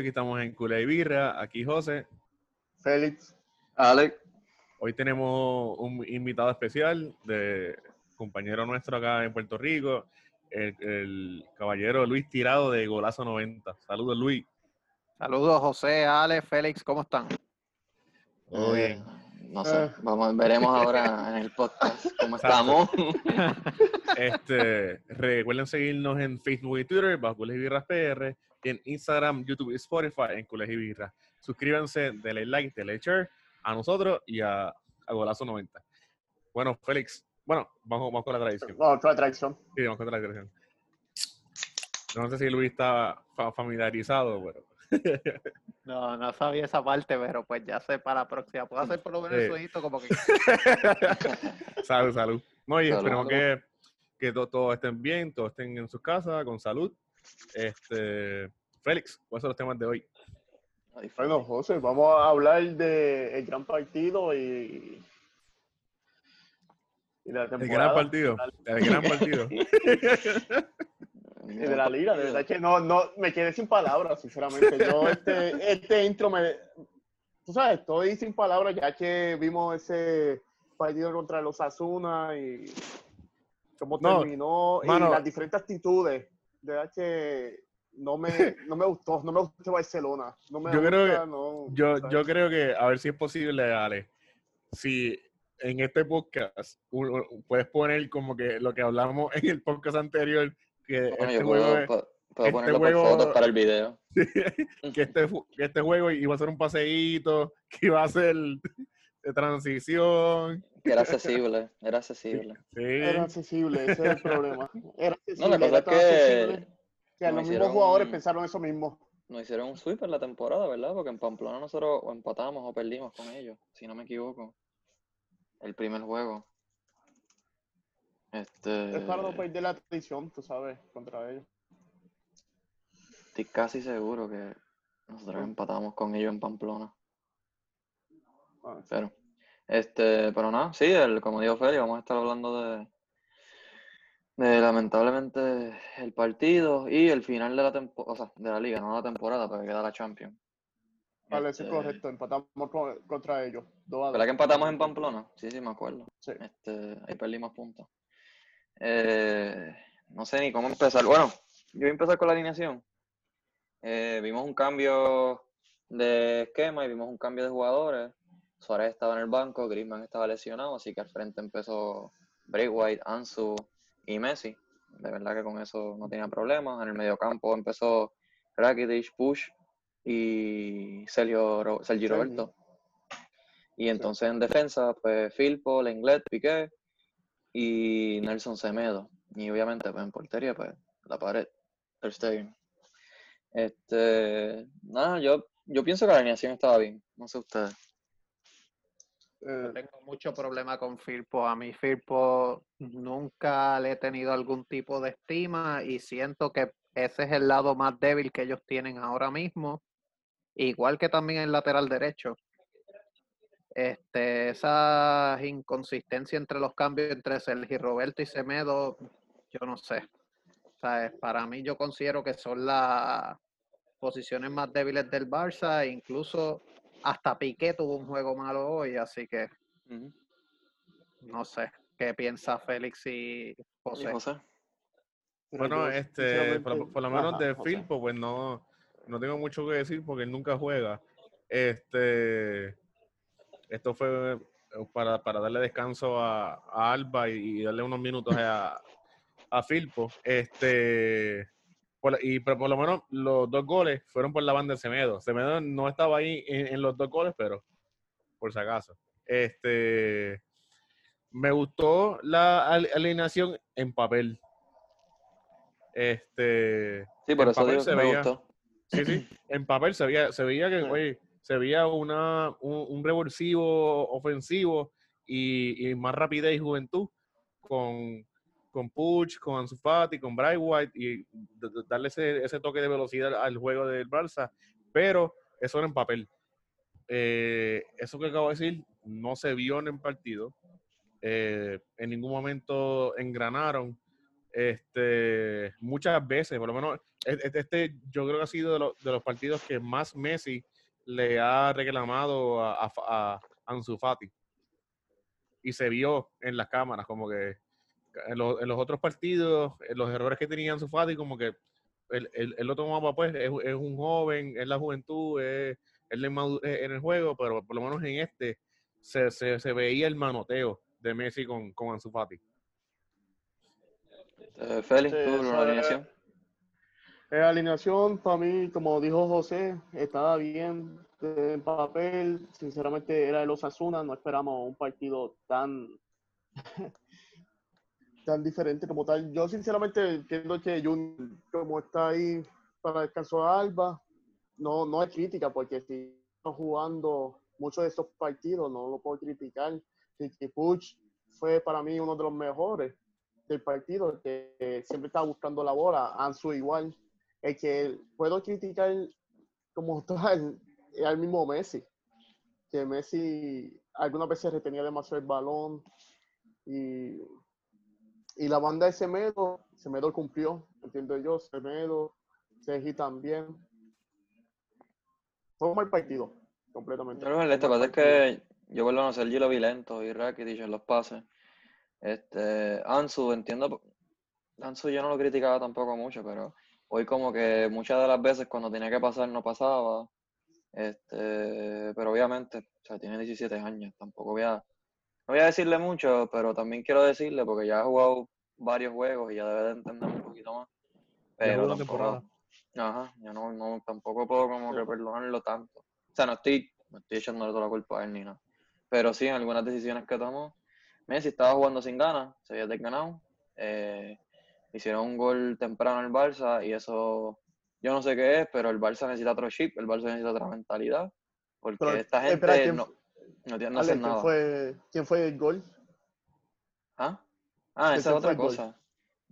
Aquí estamos en Cula y Birra. Aquí José. Félix. Alex. Hoy tenemos un invitado especial de compañero nuestro acá en Puerto Rico, el, el caballero Luis Tirado de Golazo 90. Saludos, Luis. Saludos, José, Alex, Félix, ¿cómo están? Todo Eh, bien. No sé, Eh. vamos, veremos ahora en el podcast cómo estamos. Este, recuerden seguirnos en Facebook y Twitter, bajo Cules y Birras PR, en Instagram, YouTube y Spotify, en Cules y Birras. Suscríbanse, denle like, denle share a nosotros y a, a Golazo 90. Bueno, Félix, bueno, vamos, vamos con la tradición. No, otra atracción. Sí, vamos con la tradición. No sé si Luis está fa- familiarizado, pero No, no sabía esa parte, pero pues ya sé para la próxima. Puedo hacer por lo menos Sí. el sueñito como que salud, salud. No, y Salud. esperemos que, que to- todos estén bien, todos estén en sus casas, con salud. Este, Félix, ¿cuáles son los temas de hoy? Bueno, José, vamos a hablar del gran partido y, y de El gran partido. El gran partido. Y de la liga, de verdad que no, no, me quedé sin palabras, sinceramente. Yo, este, este intro me. Tú sabes, estoy sin palabras ya que vimos ese partido contra los Asuna y cómo No, terminó mano. y las diferentes actitudes. De verdad que no me, no me gustó, no me gustó Barcelona. No me Yo gusta, creo que- no, Yo, ¿sabes? yo creo que, a ver si es posible, Ale, si en este podcast puedes poner como que lo que hablamos en el podcast anterior, que Bueno, este yo juego puedo, es- puedo- puedo este ponerlo juego- por fotos para el video. que este, que este juego iba a ser un paseíto, que iba a ser de transición. Era accesible, era accesible. Sí. Era accesible, ese es el problema. Era No, la accesible, cosa era es que accesible que los mismos jugadores un- pensaron eso mismo. nos hicieron un sweep en la temporada, ¿verdad? Porque en Pamplona nosotros o empatamos o perdimos con ellos, si no me equivoco. El primer juego. Este, Es para no perder la tradición, tú sabes, contra ellos. estoy casi seguro que nosotros empatamos con ellos en Pamplona. Sí. Pero, este, pero nada, sí, el, como dijo Feli, vamos a estar hablando de, de lamentablemente el partido y el final de la temporada, o sea, de la liga, no la temporada, porque queda la Champions. Vale, Este, correcto, empatamos con- contra ellos. dos ¿Verdad que empatamos en Pamplona? Sí, sí, me acuerdo. Sí. Este, ahí perdimos puntos. Eh, no sé ni cómo empezar. Bueno, yo voy a empezar con la alineación. Eh, vimos un cambio de esquema y vimos un cambio de jugadores. Suárez estaba en el banco, Griezmann estaba lesionado, así que al frente empezó Bray White, Ansu y Messi. De verdad que con eso no tenía problemas. En el mediocampo empezó Rakitic, Push y Sergio, Ro- Sergi Sergi. Roberto. Y entonces en defensa, pues Filpo, Lenglet, Piqué y Nelson Semedo. Y obviamente pues, en portería, pues la pared, Ter Stegen. Este, nada, yo, yo pienso que la alineación estaba bien. No sé ustedes. Eh, tengo mucho problema con Firpo. A mí Firpo nunca le he tenido algún tipo de estima y siento que ese es el lado más débil que ellos tienen ahora mismo. Igual que también el lateral derecho. Este, esa inconsistencia entre los cambios entre Sergi Roberto y Semedo, yo no sé. ¿Sabes? Para mí yo considero que son las posiciones más débiles del Barça, incluso hasta Piqué tuvo un juego malo hoy, así que no sé qué piensa Félix y ¿Y José. Bueno, este, por, lo menos Ajá, de José. Filpo, pues no, no tengo mucho que decir porque él nunca juega. Este, esto fue para, para darle descanso a, a Alba y, y darle unos minutos a, a Filpo. Este, por y pero por lo menos los dos goles fueron por la banda de Semedo. Semedo no estaba ahí en, en los dos goles, pero por si acaso. Este, me gustó la al- alineación en papel. Este, Sí, por En eso papel digo se que me veía- gustó. sí, sí, en papel se veía, se veía que, oye, se veía una, un, un revulsivo ofensivo y, y más rapidez y juventud con, con Puch, con Ansu Fati, con Bright White y darle ese, ese toque de velocidad al juego del Barça, pero eso era en papel. Eh, eso que acabo de decir no se vio en el partido. Eh, en ningún momento engranaron. este, muchas veces, por lo menos e- e- este, yo creo que ha sido de, los- de los partidos que más Messi le ha reclamado a, a, a Ansu Fati. Y se vio en las cámaras, como que en, los- en los otros partidos, en los errores que tenía Ansu Fati, como que él, él- él lo tomaba, pues, es, es un joven, es la juventud, es, es la inmadurez en el juego, pero por lo menos en este se, se, se veía el manoteo de Messi con, con Ansu Fati. Eh, Félix, Sí, tú, eso la es- alineación. Eh, alineación, para mí, como dijo José, estaba bien en papel. Sinceramente, era el Osasuna. No esperamos un partido tan, tan diferente como tal. Yo, sinceramente, entiendo que Jun, como está ahí para descanso de Alba, no, no es crítica, porque si jugando muchos de estos partidos, no lo puedo criticar. Ricky Puch fue para mí uno de los mejores del partido, que siempre estaba buscando la bola. Ansu igual el que puedo criticar como tal es al mismo Messi. Que Messi algunas veces retenía demasiado el balón y, y la banda de Semedo, Semedo cumplió, entiendo yo, Semedo, Sergi también. Fue un mal partido, completamente. Que lo que pasa es que yo vuelvo a Sergio lo vi lento y Rakitic en los pases. Este, Ansu, entiendo, Ansu yo no lo criticaba tampoco mucho, pero hoy como que muchas de las veces cuando tenía que pasar no pasaba. Este, pero obviamente, o sea, tiene 17 años, tampoco voy a, voy a decirle mucho, pero también quiero decirle porque ya ha jugado varios juegos y ya debe de entender un poquito más. Pero tampoco, temporada. ajá, yo no, no, tampoco puedo como que perdonarlo tanto. O sea, no estoy, no estoy echándole toda la culpa a él ni nada. Pero sí, en algunas decisiones que tomó, Messi estaba jugando sin ganas, se había desganado. Eh, hicieron un gol temprano al Barça y eso, yo no sé qué es, pero el Barça necesita otro chip, el Barça necesita otra mentalidad. Porque Pero, esta gente espera, ¿quién- no, no no Ale, hacer ¿quién, nada. fue, ¿Quién fue el gol? ¿Ah? Ah, ¿Quién esa es otra cosa.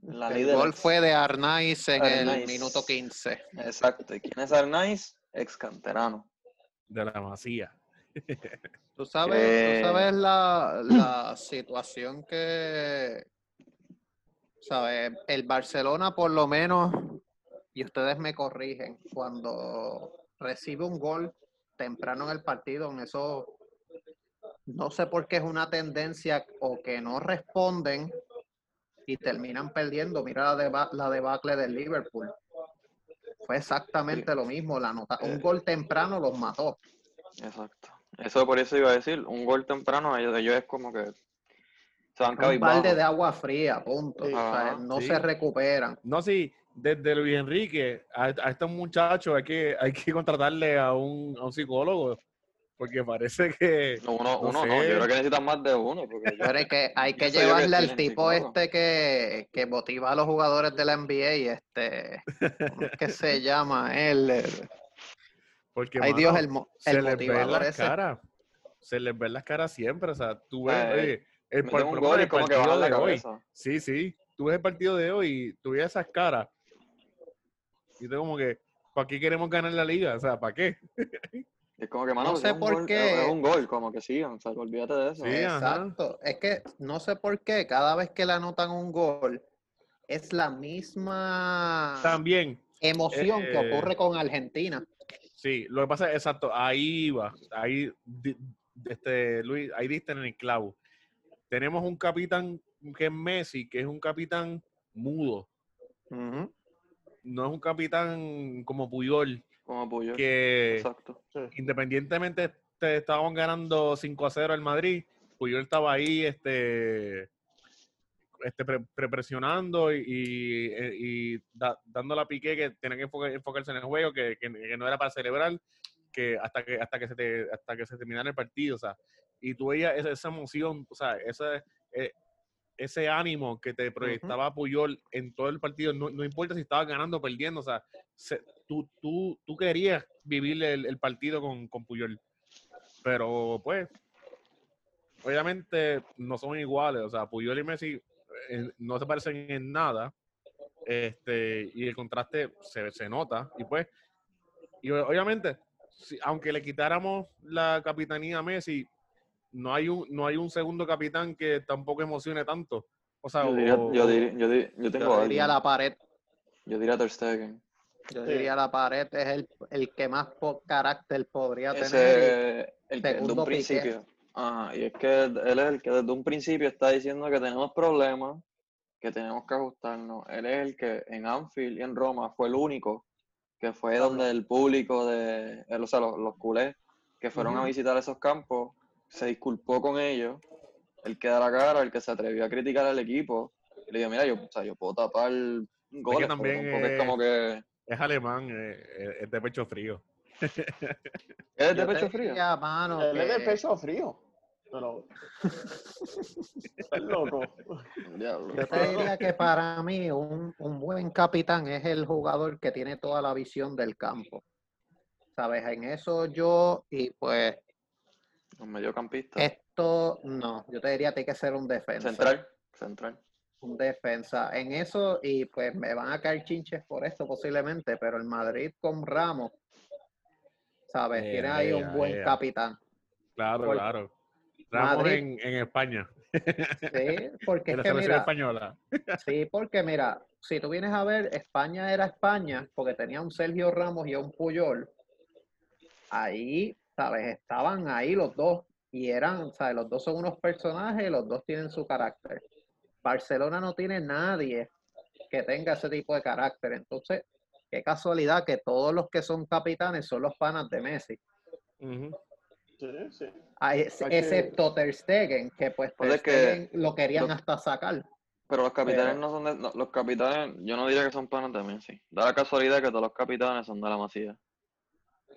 La El líder. gol fue de Arnaiz en el minuto 15. Exacto. ¿Y quién es Arnaiz? Ex canterano. De la masía. Tú sabes, tú sabes la, la situación que, ¿sabes? El Barcelona por lo menos, y ustedes me corrigen, cuando recibe un gol temprano en el partido, en eso, no sé por qué es una tendencia o que no responden y terminan perdiendo. Mira la, deba- la debacle del Liverpool. Fue exactamente lo mismo. La nota, un gol temprano los mató. Exacto. Eso por eso iba a decir, un gol temprano, ellos, ellos es como que se van un balde de agua fría, punto. Sí. O sea, no sí. se recuperan. No, sí, desde Luis Enrique, a, a estos muchachos hay que, hay que contratarle a un, a un psicólogo, porque parece que... No, uno, no uno no, yo creo que necesitan más de uno. Porque yo- Pero hay que, hay que llevarle al tipo este que, que motiva a los jugadores de la NBA, este, ¿cómo es que se llama él? Porque, Ay mano, Dios, el, mo- se el les motivador las ese. caras. Se les ven las caras siempre. O sea, tú ves, Eh, oye, el, por- un por gol el como que partido de hoy. Sí, sí. Tú ves el partido de hoy y tú ves esas caras. Y tú como que, ¿para qué queremos ganar la liga? O sea, ¿para qué? Es como que, mano, No pues sé es un por gol, qué. Es, es un gol, como que sigan, o sea, olvídate de eso. Sí, ajá. Exacto. Es que no sé por qué, cada vez que le anotan un gol, es la misma También, emoción que eh, ocurre con Argentina. sí, lo que pasa es, exacto, ahí va. Ahí, este, Luis, ahí diste en el clavo. Tenemos un capitán que es Messi, que es un capitán mudo. No es un capitán como Puyol, Como Puyol. que Exacto. Sí. independientemente te estaban ganando 5 a 0 al Madrid, Puyol estaba ahí este, este pre- pre- presionando y, y, y da- dando la pique que tenía que enfoca- enfocarse en el juego, que, que- que no era para celebrar, que hasta que hasta que se te, hasta que se terminara el partido, o sea, y tú veías esa, esa emoción, o sea, ese, eh, ese ánimo que te proyectaba Puyol en todo el partido, no, no importa si estaba ganando o perdiendo, o sea, se- tú, tú, tú querías vivir el, el partido con, con Puyol. Pero pues, obviamente no son iguales. O sea, Puyol y Messi eh, no se parecen en nada. Este, y el contraste se, se nota. Y pues, y obviamente, si- aunque le quitáramos la capitanía a Messi, no hay un, no hay un segundo capitán que tampoco emocione tanto. O sea, Yo diría, o- yo diría, yo di- yo tengo Yo a diría la pared. Yo diría Ter Stegen. Yo Sí. diría la pared es el, el que más po- carácter podría tener. Ese el que desde un Piqué. principio. Ajá, y es que él es el que desde un principio está diciendo que tenemos problemas, que tenemos que ajustarnos. Él es el que en Anfield y en Roma fue el único que fue donde el público de, él, o sea, los, los culés que fueron a visitar esos campos, se disculpó con ellos, el que da la cara, el que se atrevió a criticar al equipo, y le dijo, mira, yo, o sea, yo puedo tapar goles, también, es eh, como que... es alemán, eh, eh, es de pecho frío. ¿Es de pecho frío? diría, mano, Él es de pecho frío. Pero. Estás loco. Yo te diría que para mí un, un buen capitán es el jugador que tiene toda la visión del campo. ¿Sabes? En eso yo, y pues Un mediocampista. esto, no, yo te diría que hay que ser un defensa. Central, central. Un defensa. En eso, y pues me van a caer chinches por esto posiblemente, pero el Madrid con Ramos, ¿sabes? Tiene ahí Ea, un buen ea. capitán. Claro, claro. Ramos Madrid. en, en España, Sí, porque en la es que selección mira, española. Sí, porque mira, si tú vienes a ver, España era España porque tenía un Sergio Ramos y un Puyol. Ahí, ¿sabes? Estaban ahí los dos y eran, ¿sabes? Los dos son unos personajes, los dos tienen su carácter. Barcelona no tiene nadie que tenga ese tipo de carácter. Entonces, qué casualidad que todos los que son capitanes son los panas de Messi. Sí, sí. Ah, Excepto Ter Stegen, que pues Ter que lo querían hasta sacar. Pero los capitanes Pero- no son de, no, los capitanes, yo no diría que son panas de Messi. Da la casualidad que todos los capitanes son de la Masía.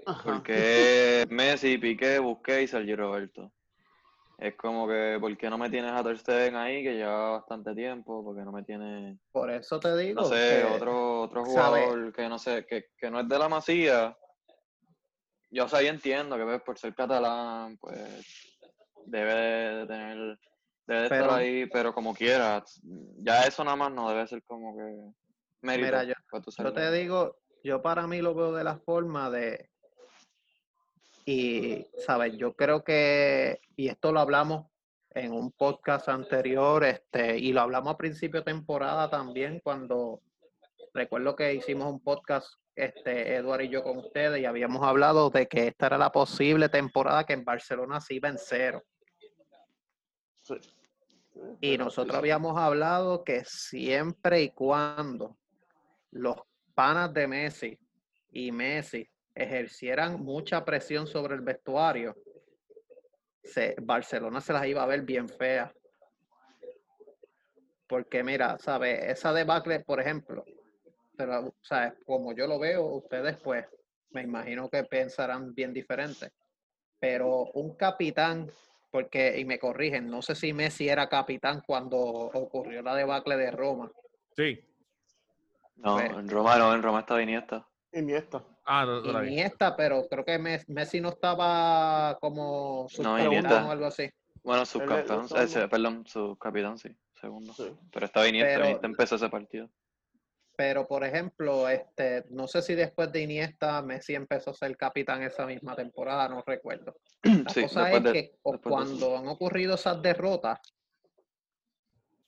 Ajá. Porque es Messi, Piqué, Busquets y Sergio Roberto. Es como que, ¿por qué no me tienes a Ter Stegen ahí, que lleva bastante tiempo? ¿Por qué no me tienes, Por eso te digo. no sé, que- otro, otro sabe- jugador que no sé, que, que no es de la Masía? Yo, o sea, yo entiendo que pues, por ser catalán, pues, debe de tener, debe de Pero- estar ahí, pero como quiera, ya eso nada más no debe ser como que mérito. Mira, yo- ser Yo te digo, yo para mí lo veo de la forma de, y, ¿sabes? Yo creo que, y esto lo hablamos en un podcast anterior, este, y lo hablamos a principio de temporada también, cuando recuerdo que hicimos un podcast, este, Eduard y yo con ustedes, y habíamos hablado de que esta era la posible temporada que en Barcelona se iba en cero. Sí. Y nosotros habíamos hablado que siempre y cuando los panas de Messi y Messi ejercieran mucha presión sobre el vestuario, se- Barcelona se las iba a ver bien feas. Porque mira, ¿sabes? Esa debacle, por ejemplo, pero, ¿sabes? Como yo lo veo, ustedes pues me imagino que pensarán bien diferente. Pero un capitán, porque, y me corrigen, no sé si Messi era capitán cuando ocurrió la debacle de Roma. Sí. No, Pues- en Roma no, en Roma está Iniesta. Iniesta. Ah, no, no. Iniesta, pero creo que Mes- Messi no estaba como subcapitán o algo así. Bueno, subcampeón, estaba- ese, perdón, subcapitán, sí, segundo. Sí. Pero estaba Iniesta, Pero- Iniesta empezó ese partido. Pero, por ejemplo, este, no sé si después de Iniesta Messi empezó a ser capitán esa misma temporada, no recuerdo. La Sí, cosa es de- que de cuando han ocurrido esas derrotas,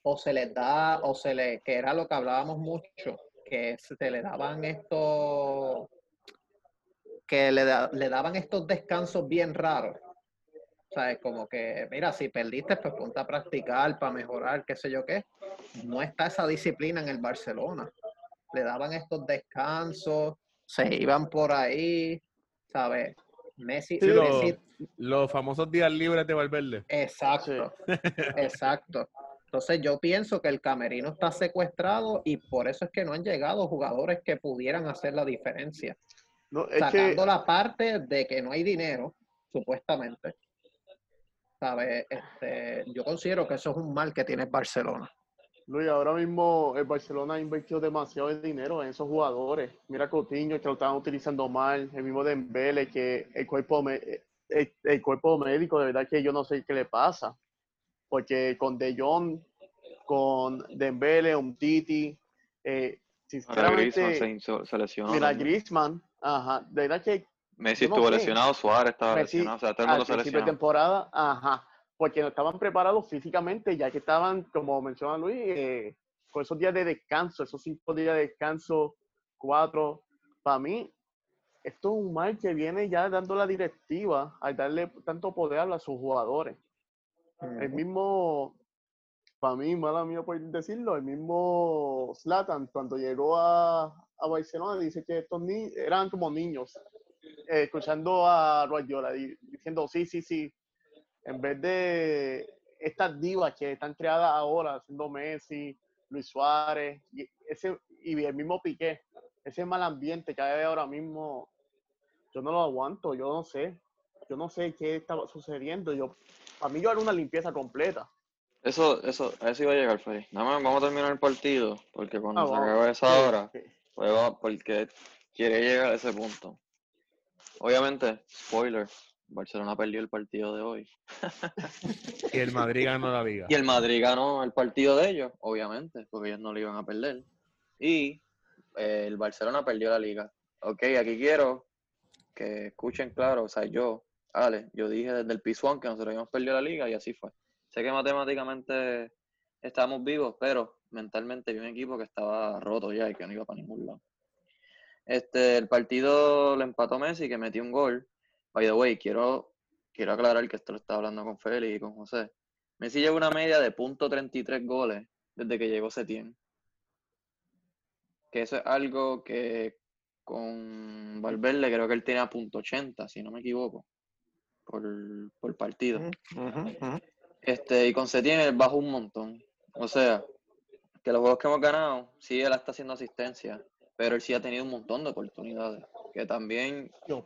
o se les da, o se le, que era lo que hablábamos mucho, que se le daban estos, que le, da- le daban estos descansos bien raros. ¿Sabes? Como que, mira, si perdiste, pues ponte a practicar para mejorar, qué sé yo qué. No está esa disciplina en el Barcelona. Le daban estos descansos, se iban por ahí, ¿sabes? Messi, Sí, lo- Messi- Los famosos días libres de Valverde. Exacto, exacto. Entonces yo pienso que el camerino está secuestrado y por eso es que no han llegado jugadores que pudieran hacer la diferencia. No, es que Sacando la parte de que no hay dinero, supuestamente. ¿Sabes? Este, yo considero que eso es un mal que tiene Barcelona. Luis, ahora mismo el Barcelona ha invertido demasiado de dinero en esos jugadores. Mira Coutinho, que lo estaban utilizando mal, el mismo Dembele, que el cuerpo, me- el, el cuerpo médico, de verdad que yo no sé qué le pasa. Porque con De Jong, con Dembele, Umtiti, eh, Ahora Griezmann sinceramente, se, se lesionó. mira. Griezmann, ajá, de verdad que Messi no estuvo sé. lesionado, Suárez estaba Messi, lesionado, o sea, todo el mundo se lesionó. temporada, ajá, porque no estaban preparados físicamente, ya que estaban, como menciona Luis, eh, con esos días de descanso, esos cinco días de descanso, cuatro. Para mí, esto es un mal que viene ya dando la directiva al darle tanto poder a sus jugadores. El mismo, para mí, mala mía por decirlo, el mismo Slatan, cuando llegó a, a Barcelona, dice que estos ni eran como niños, eh, escuchando a Guardiola, diciendo, sí, sí, sí, en vez de estas divas que están creadas ahora, siendo Messi, Luis Suárez, y, ese, y el mismo Piqué, ese mal ambiente que hay ahora mismo, yo no lo aguanto, yo no sé, yo no sé qué estaba sucediendo, yo, a mí yo hago una limpieza completa. Eso, eso, a eso iba a llegar, Freddy. Nada más vamos a terminar el partido, porque cuando ah, se acabe esa hora, porque quiere llegar a ese punto. Obviamente, spoiler, Barcelona perdió el partido de hoy. y el Madrid ganó la liga. Y el Madrid ganó el partido de ellos, obviamente, porque ellos no lo iban a perder. Y eh, el Barcelona perdió la liga. Ok, aquí quiero que escuchen claro, o sea, yo, Ale, yo dije desde el piso que nosotros habíamos perdido la liga y así fue. Sé que matemáticamente estábamos vivos, pero mentalmente vi un equipo que estaba roto ya y que no iba para ningún lado. Este, el partido lo empató Messi, que metió un gol. By the way, quiero, quiero aclarar que esto lo estaba hablando con Félix y con José. Messi lleva una media de .33 goles desde que llegó Setién. Que eso es algo que con Valverde creo que él tenía .80, si no me equivoco, por, por partido. Este, y con Setién él bajó un montón. O sea, que los juegos que hemos ganado, sí, él está haciendo asistencia, pero él sí ha tenido un montón de oportunidades. Que también. Pues.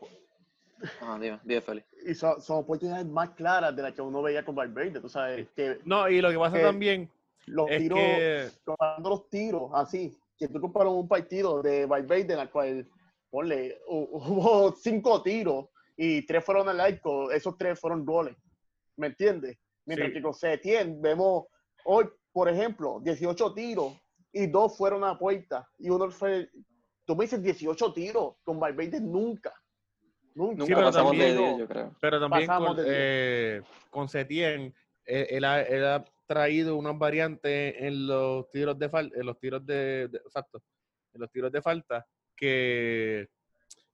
Ajá, dime, dime, Félix. Y son, oportunidades más claras de las que uno veía con Valverde, tú sabes. Que, no, y lo que pasa también. Los tiros, comparando los tiros, así, que tú comparas un partido de Valverde en el cual, ponle, hubo cinco tiros y tres fueron al arco, esos tres fueron goles. ¿Me entiendes? Mientras que con Setien vemos hoy, por ejemplo, 18 tiros y dos fueron a puerta. Y uno fue, tú me dices 18 tiros, con Valverde nunca. Nunca, sí, pero también, yo creo. Pero también con, eh, con Setien, él, ha, traído unas variantes en los tiros de falta, en los tiros de, exacto, en los tiros de falta, que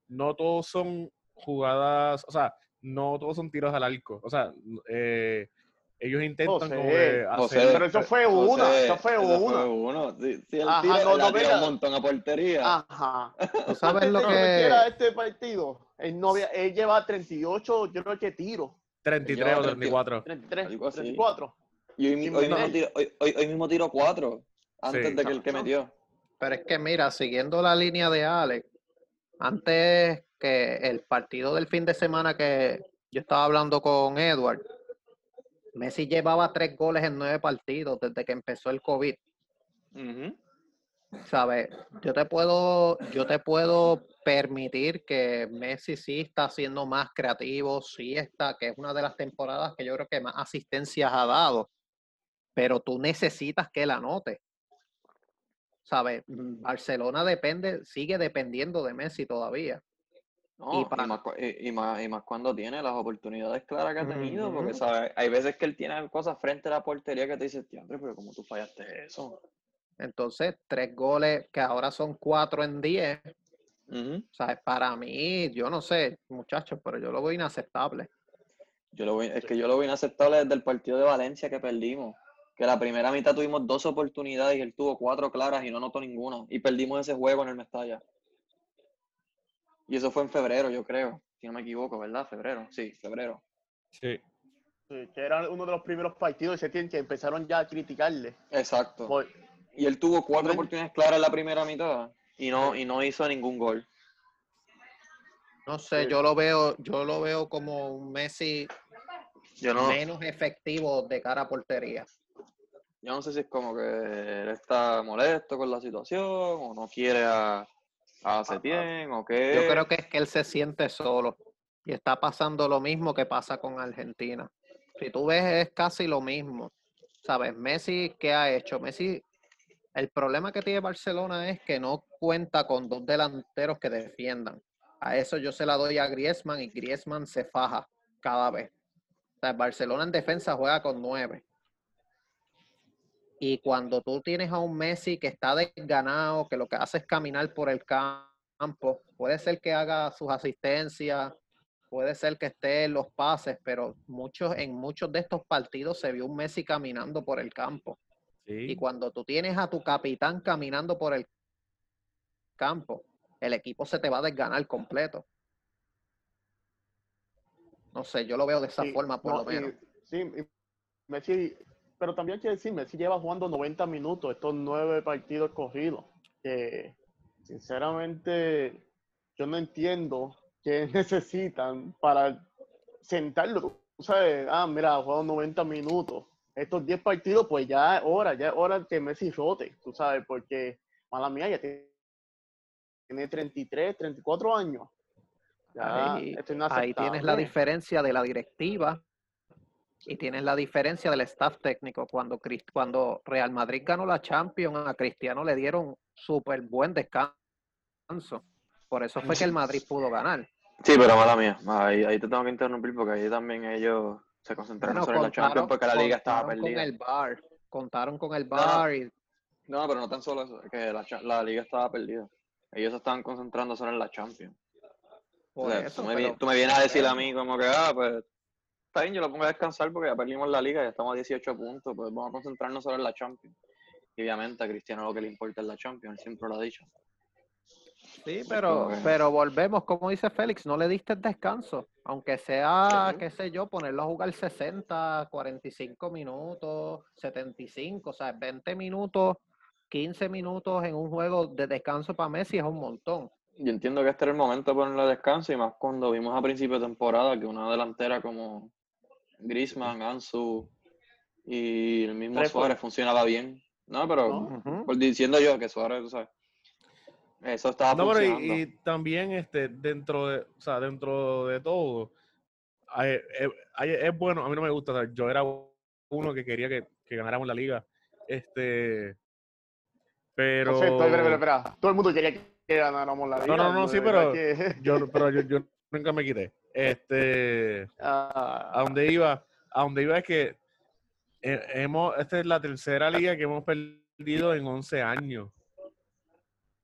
no todos son jugadas, o sea, no todos son tiros al arco. O sea, eh, ellos intentan como hacer... Pero eso fue uno, eso fue uno. uno. Si, si él Ajá, tira, no, no, un montón a portería. Ajá. ¿Tú sabes lo que... era este partido? Él, no había, él lleva 38, yo creo que tiro. 33 o 34. 33, 34. Y hoy, hoy, mismo tiro, hoy, hoy, mismo tiro 4, antes de que el que metió. Pero es que mira, siguiendo la línea de Alex, antes que el partido del fin de semana que yo estaba hablando con Edward, Messi llevaba tres goles en nueve partidos desde que empezó el COVID. ¿Sabes? Yo te puedo, yo te puedo permitir que Messi sí está siendo más creativo, sí está, que es una de las temporadas que yo creo que más asistencias ha dado. Pero tú necesitas que él anote. ¿Sabes? Barcelona depende, sigue dependiendo de Messi todavía. No, y, más, y, más, cuando tiene las oportunidades claras que ha tenido, porque ¿sabes? hay veces que él tiene cosas frente a la portería que te dice, André, pero ¿cómo tú fallaste eso? Entonces, tres goles que ahora son cuatro en diez. ¿Sabes? Para mí, yo no sé, muchachos, pero yo lo veo inaceptable. Yo lo es que yo lo veo inaceptable desde el partido de Valencia que perdimos. Que la primera mitad tuvimos dos oportunidades y él tuvo cuatro claras y no notó ninguna. Y perdimos ese juego en el Mestalla. Y eso fue en febrero, yo creo, si no me equivoco, ¿verdad? Febrero, sí, febrero. Sí. que era uno de los primeros partidos de que empezaron ya a criticarle. Exacto. y él tuvo cuatro oportunidades claras en la primera mitad y no, y no hizo ningún gol. No sé, yo lo veo, yo lo veo como un Messi menos efectivo de cara a portería. Yo no sé si es como que él está molesto con la situación o no quiere a, hace tiempo o qué? Yo creo que es que él se siente solo y está pasando lo mismo que pasa con Argentina. Si tú ves, es casi lo mismo. ¿Sabes? Messi, ¿qué ha hecho? Messi, el problema que tiene Barcelona es que no cuenta con dos delanteros que defiendan. A eso yo se la doy a Griezmann y Griezmann se faja cada vez. sea, Barcelona en defensa juega con nueve. Y cuando tú tienes a un Messi que está desganado, que lo que hace es caminar por el campo, puede ser que haga sus asistencias, puede ser que esté en los pases, pero muchos, en muchos de estos partidos se vio un Messi caminando por el campo. Y cuando tú tienes a tu capitán caminando por el campo, el equipo se te va a desganar completo. No sé, yo lo veo de esa forma por lo menos. sí, Messi, pero también hay que decir, Messi lleva jugando 90 minutos estos nueve partidos cogidos. Que sinceramente yo no entiendo qué necesitan para sentarlo. Tú sabes, ah, mira, ha jugado 90 minutos. Estos 10 partidos, pues ya es hora, ya es hora que Messi rote, tú sabes, porque, mala mía, ya tiene tiene 33, 34 años. ahí, tienes la diferencia de la directiva y tienes la diferencia del staff técnico. Cuando, cuando Real Madrid ganó la Champions, a Cristiano le dieron súper buen descanso. Por eso fue que el Madrid pudo ganar. Sí, pero mala mía. Ahí, te tengo que interrumpir porque ahí también ellos se concentraron sobre la Champions porque la liga estaba perdida. Con el bar. Contaron con el bar. No, no pero no tan solo eso, que la, la liga estaba perdida. Ellos estaban concentrando solo en la Champions. tú, me, vienes a decir a mí como que, ah, pues, está bien, yo lo pongo a descansar porque ya perdimos la liga, ya estamos a 18 puntos, pues vamos a concentrarnos solo en la Champions. Y obviamente a Cristiano lo que le importa es la Champions, siempre lo ha dicho. Sí, pero, pero volvemos, como dice Félix, no le diste descanso. Aunque sea, qué sé yo, ponerlo a jugar 60, 45 minutos, 75, o sea, 20 minutos 15 minutos en un juego de descanso para Messi es un montón. Yo entiendo que este era el momento de ponerle descanso y más cuando vimos a principio de temporada que una delantera como Griezmann, Ansu y el mismo Suárez funcionaba bien. No, pero diciendo yo que Suárez, tú sabes, eso estaba no, funcionando. y, también este, dentro de, o sea, dentro de todo, eh, es bueno, a mí no me gusta, yo era uno que quería que, que ganáramos la liga. Este, pero. Todo el mundo quería que ganáramos la liga. No, no, no, sí, pero, yo, pero yo, nunca me quité. Este. a donde iba, a donde iba es que hemos, esta es la tercera liga que hemos perdido en 11 años.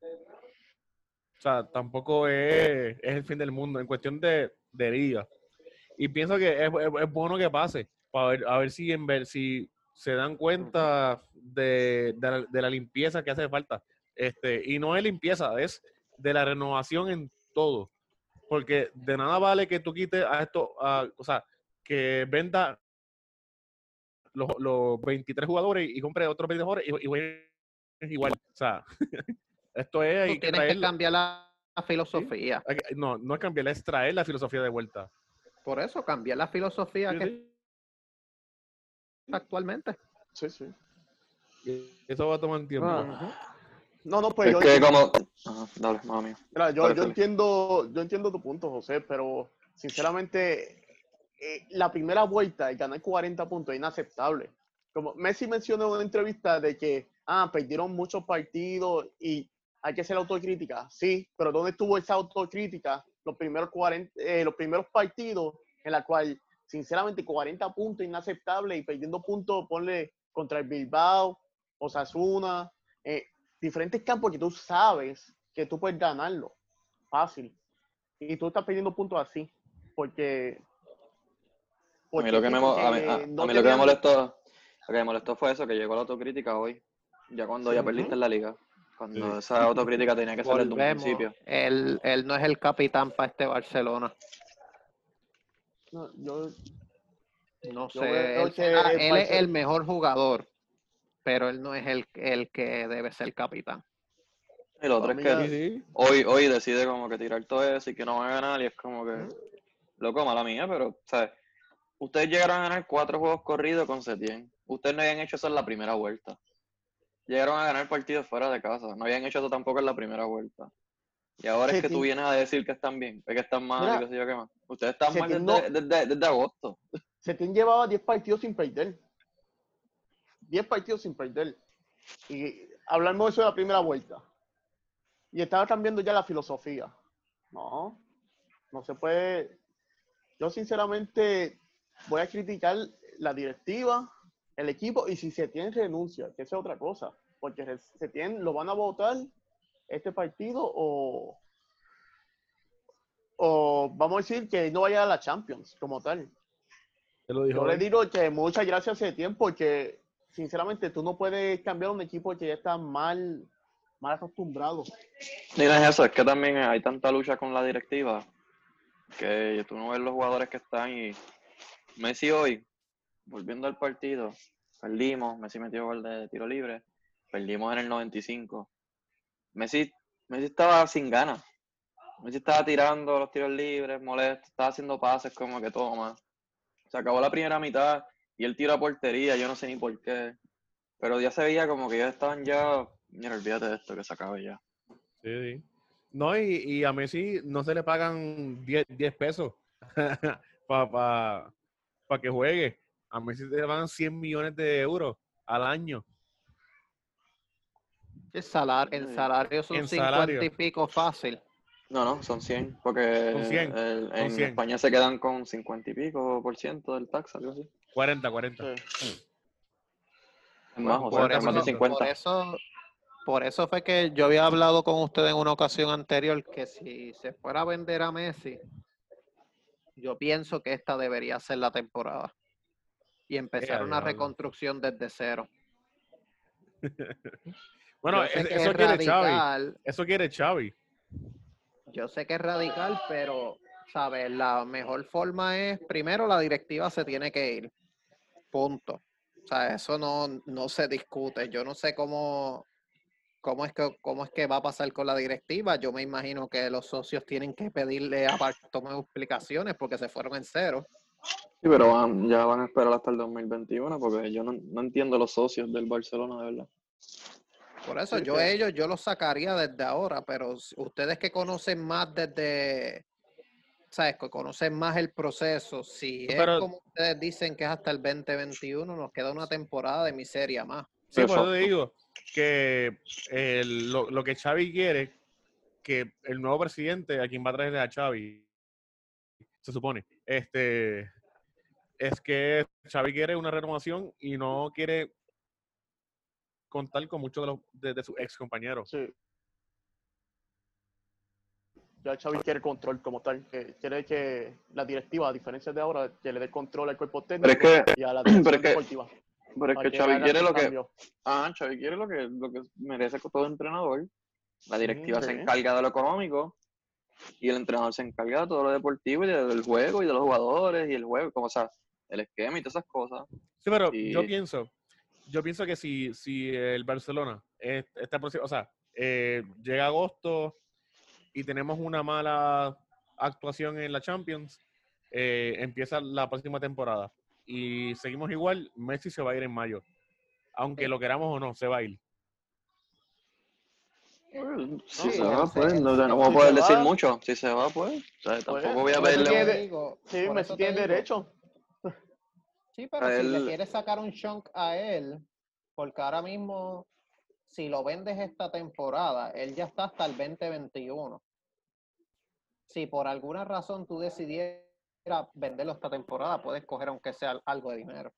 O sea, tampoco es, el fin del mundo en cuestión de, de liga. Y pienso que es, es, bueno que pase, para ver, a ver si, en ver, si se dan cuenta de, la, limpieza que hace falta. Este, y no es limpieza, es de la renovación en todo. Porque de nada vale que tú quites a esto, o sea, que venda los, los 23 jugadores y compre otros 20 jugadores y, igual. O sea, esto es... Hay tienes que, cambiar la, filosofía. No, no es cambiar, es traer la filosofía de vuelta. Por eso, cambiar la filosofía que actualmente. Sí, sí. Eso va a tomar tiempo. Ah. No, no, pues yo, dale, mami. yo, yo entiendo, yo entiendo tu punto, José, pero sinceramente eh, la primera vuelta y ganar 40 puntos es inaceptable. Como Messi mencionó en una entrevista de que ah, perdieron muchos partidos y hay que hacer autocrítica. Sí, pero ¿dónde estuvo esa autocrítica los primeros 40, eh, los primeros partidos en la cual sinceramente 40 puntos inaceptable y perdiendo puntos, ponle contra el Bilbao, Osasuna, eh, diferentes campos que tú sabes que tú puedes ganarlo fácil. Y tú estás perdiendo puntos así, porque... a mí lo que me, molestó, lo que me molestó fue eso, que llegó la autocrítica hoy, ya cuando ya perdiste en la liga. Cuando esa autocrítica tenía que de un principio. Él, él no es el capitán para este Barcelona. No, yo, no sé. él, es el mejor jugador, pero él no es el, el que debe ser capitán. El otro es que hoy, hoy decide como que tirar todo eso y que no va a ganar y es como que, loco, mala mía, pero, ¿sabes? Ustedes llegaron a ganar cuatro juegos corridos con Setien. Ustedes no habían hecho eso en la primera vuelta. Llegaron a ganar partidos fuera de casa. No habían hecho eso tampoco en la primera vuelta. Y ahora es que tú vienes a decir que están bien, que están mal y qué sé yo qué más. Ustedes están mal desde, desde, agosto. Setín llevaba 10 partidos sin perder. 10 partidos sin perder. Y hablamos de eso de la primera vuelta. Y estaba cambiando ya la filosofía. No, no se puede. Yo sinceramente voy a criticar la directiva, el equipo y si se tiene renuncia, que esa es otra cosa, porque se tienen, lo van a votar este partido o, o vamos a decir que no vaya a la Champions como tal. Te lo dijo Yo le digo que muchas gracias hace tiempo porque sinceramente tú no puedes cambiar un equipo que ya está mal, mal acostumbrado. Es eso, es que también hay tanta lucha con la directiva que tú no ves los jugadores que están y Messi hoy, volviendo al partido, perdimos, Messi metió gol de tiro libre, perdimos en el 95. Messi, Messi estaba sin ganas. Messi estaba tirando los tiros libres, molesto, estaba haciendo pases como que toma. Se acabó la primera mitad y él tiró a portería, yo no sé ni por qué. Pero ya se veía como que ya estaban ya, mira, olvídate de esto, que se acabe ya. Sí, sí. No, y, y a Messi no se le pagan 10, 10 pesos para pa, pa que juegue. A Messi le pagan 100 millones de euros al año. El salario, el Sí. salario son En 50 salario. y pico fácil. No, no, son 100, porque Son 100, el- son en 100. España se quedan con 50 y pico por ciento del tax, algo así. 40, 40. Sí. Es más, o Por sea, Cuarenta es más de eso, 50. por eso, por eso fue que yo había hablado con usted en una ocasión anterior que si se fuera a vender a Messi, yo pienso que esta debería ser la temporada y empezar una reconstrucción desde cero. Bueno, es- que eso es quiere Xavi. radical, Eso quiere Xavi. yo sé que es radical, pero sabes, la mejor forma es primero la directiva se tiene que ir. Punto. O sea, eso no, no se discute. Yo no sé cómo, cómo, es que, cómo es que va a pasar con la directiva. Yo me imagino que los socios tienen que pedirle a Bartomeu explicaciones porque se fueron en cero. Sí, pero van- ya van a esperar hasta el 2021, porque yo no, no entiendo los socios del Barcelona, de verdad. Por eso Sí, yo ellos, yo los sacaría desde ahora, pero ustedes que conocen más desde, ¿sabes? Que conocen más el proceso, si es Pero- como ustedes dicen que es hasta el 2021, nos queda una temporada de miseria más. Sí, por eso te digo que el- lo, lo que Xavi quiere, que el nuevo presidente, a quien va a traer a Xavi, se supone, este, es que Xavi quiere una renovación y no quiere contar con muchos de, de sus ex compañeros. Sí. Ya Xavi quiere control como tal, que quiere que la directiva, a diferencia de ahora, que le dé control al cuerpo técnico Pero es que, y a la pero dirección es que- deportiva. pero es que Xavi quiere lo que, ah, Xavi quiere lo que, lo que merece todo entrenador. La directiva se sí. encarga de lo económico y el entrenador se encarga de todo lo deportivo y del juego y de los jugadores y el juego, como o sea, el esquema y todas esas cosas. Sí, pero Y- yo pienso, yo pienso que si, si el Barcelona es- está próximo, o sea, eh, llega agosto y tenemos una mala actuación en la Champions, eh, empieza la próxima temporada y seguimos igual, Messi se va a ir en mayo. Aunque Sí. lo queramos o no, se va a ir. Si Sí, se va, pues, no se- tenemos si poder decir va- mucho. Si se va, pues, o sea, tampoco voy a verle un- Sí, Messi tiene derecho. Sí, pero A si él- le quieres sacar un chunk a él, porque ahora mismo, si lo vendes esta temporada, él ya está hasta el 2021. Si por alguna razón tú decidieras venderlo esta temporada, puedes coger aunque sea algo de dinero.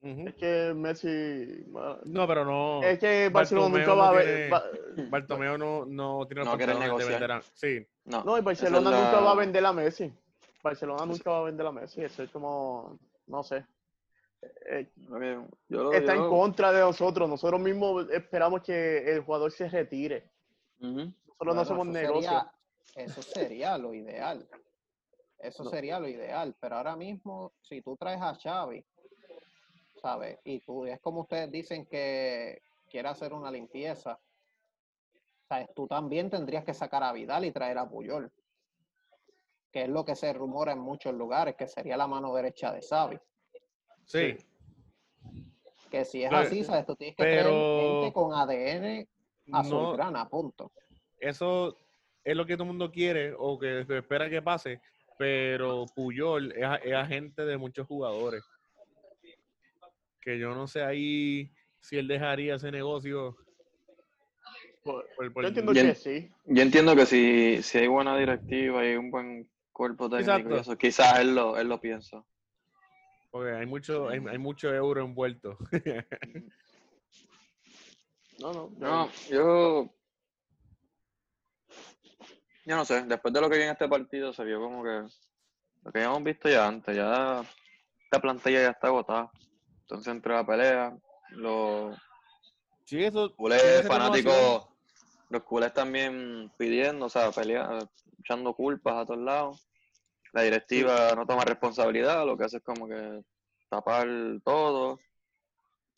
Es que Messi. No, pero no. Es que Barcelona Bartomeu nunca va a no ver. tiene- Bartomeu no, no tiene los No de vender a- Sí, No, No, y es Barcelona la- nunca va a vender a Messi. Barcelona nunca va a vender a Messi. Eso es como. No sé. Eh, yo está yo en lo- contra de nosotros. Nosotros mismos esperamos que el jugador se retire. Ujú. Nosotros Bueno, no hacemos eso negocio. sería- eso sería lo ideal. Eso No. sería lo ideal. Pero ahora mismo, si tú traes a Xavi, ¿sabes? Y tú, es como ustedes dicen que quiere hacer una limpieza. ¿Sabes? Tú también tendrías que sacar a Vidal y traer a Puyol. Que es lo que se rumora en muchos lugares, que sería la mano derecha de Xavi. Sí. Que si es Pero- así, ¿sabes? Tú tienes que pero- traer gente con ADN No, azulgrana, punto. eso es lo que todo el mundo quiere o que se espera que pase, pero Puyol es, es agente de muchos jugadores. Que yo no sé ahí si él dejaría ese negocio. Por- por- por- Yo entiendo que sí. Yo entiendo que si, si hay buena directiva y un buen cuerpo técnico, y eso, quizás él lo, él lo piensa. Porque hay mucho, hay, hay mucho euro envuelto. No, no. No, yo. Yo no sé, después de lo que vi en este partido se vio como que lo que habíamos visto ya antes, ya esta plantilla ya está agotada. Entonces entre la pelea, los Sí, eso. culés fanáticos, los culés también pidiendo, o sea, peleando, echando culpas a todos lados. La directiva no toma responsabilidad, lo que hace es como que tapar todo.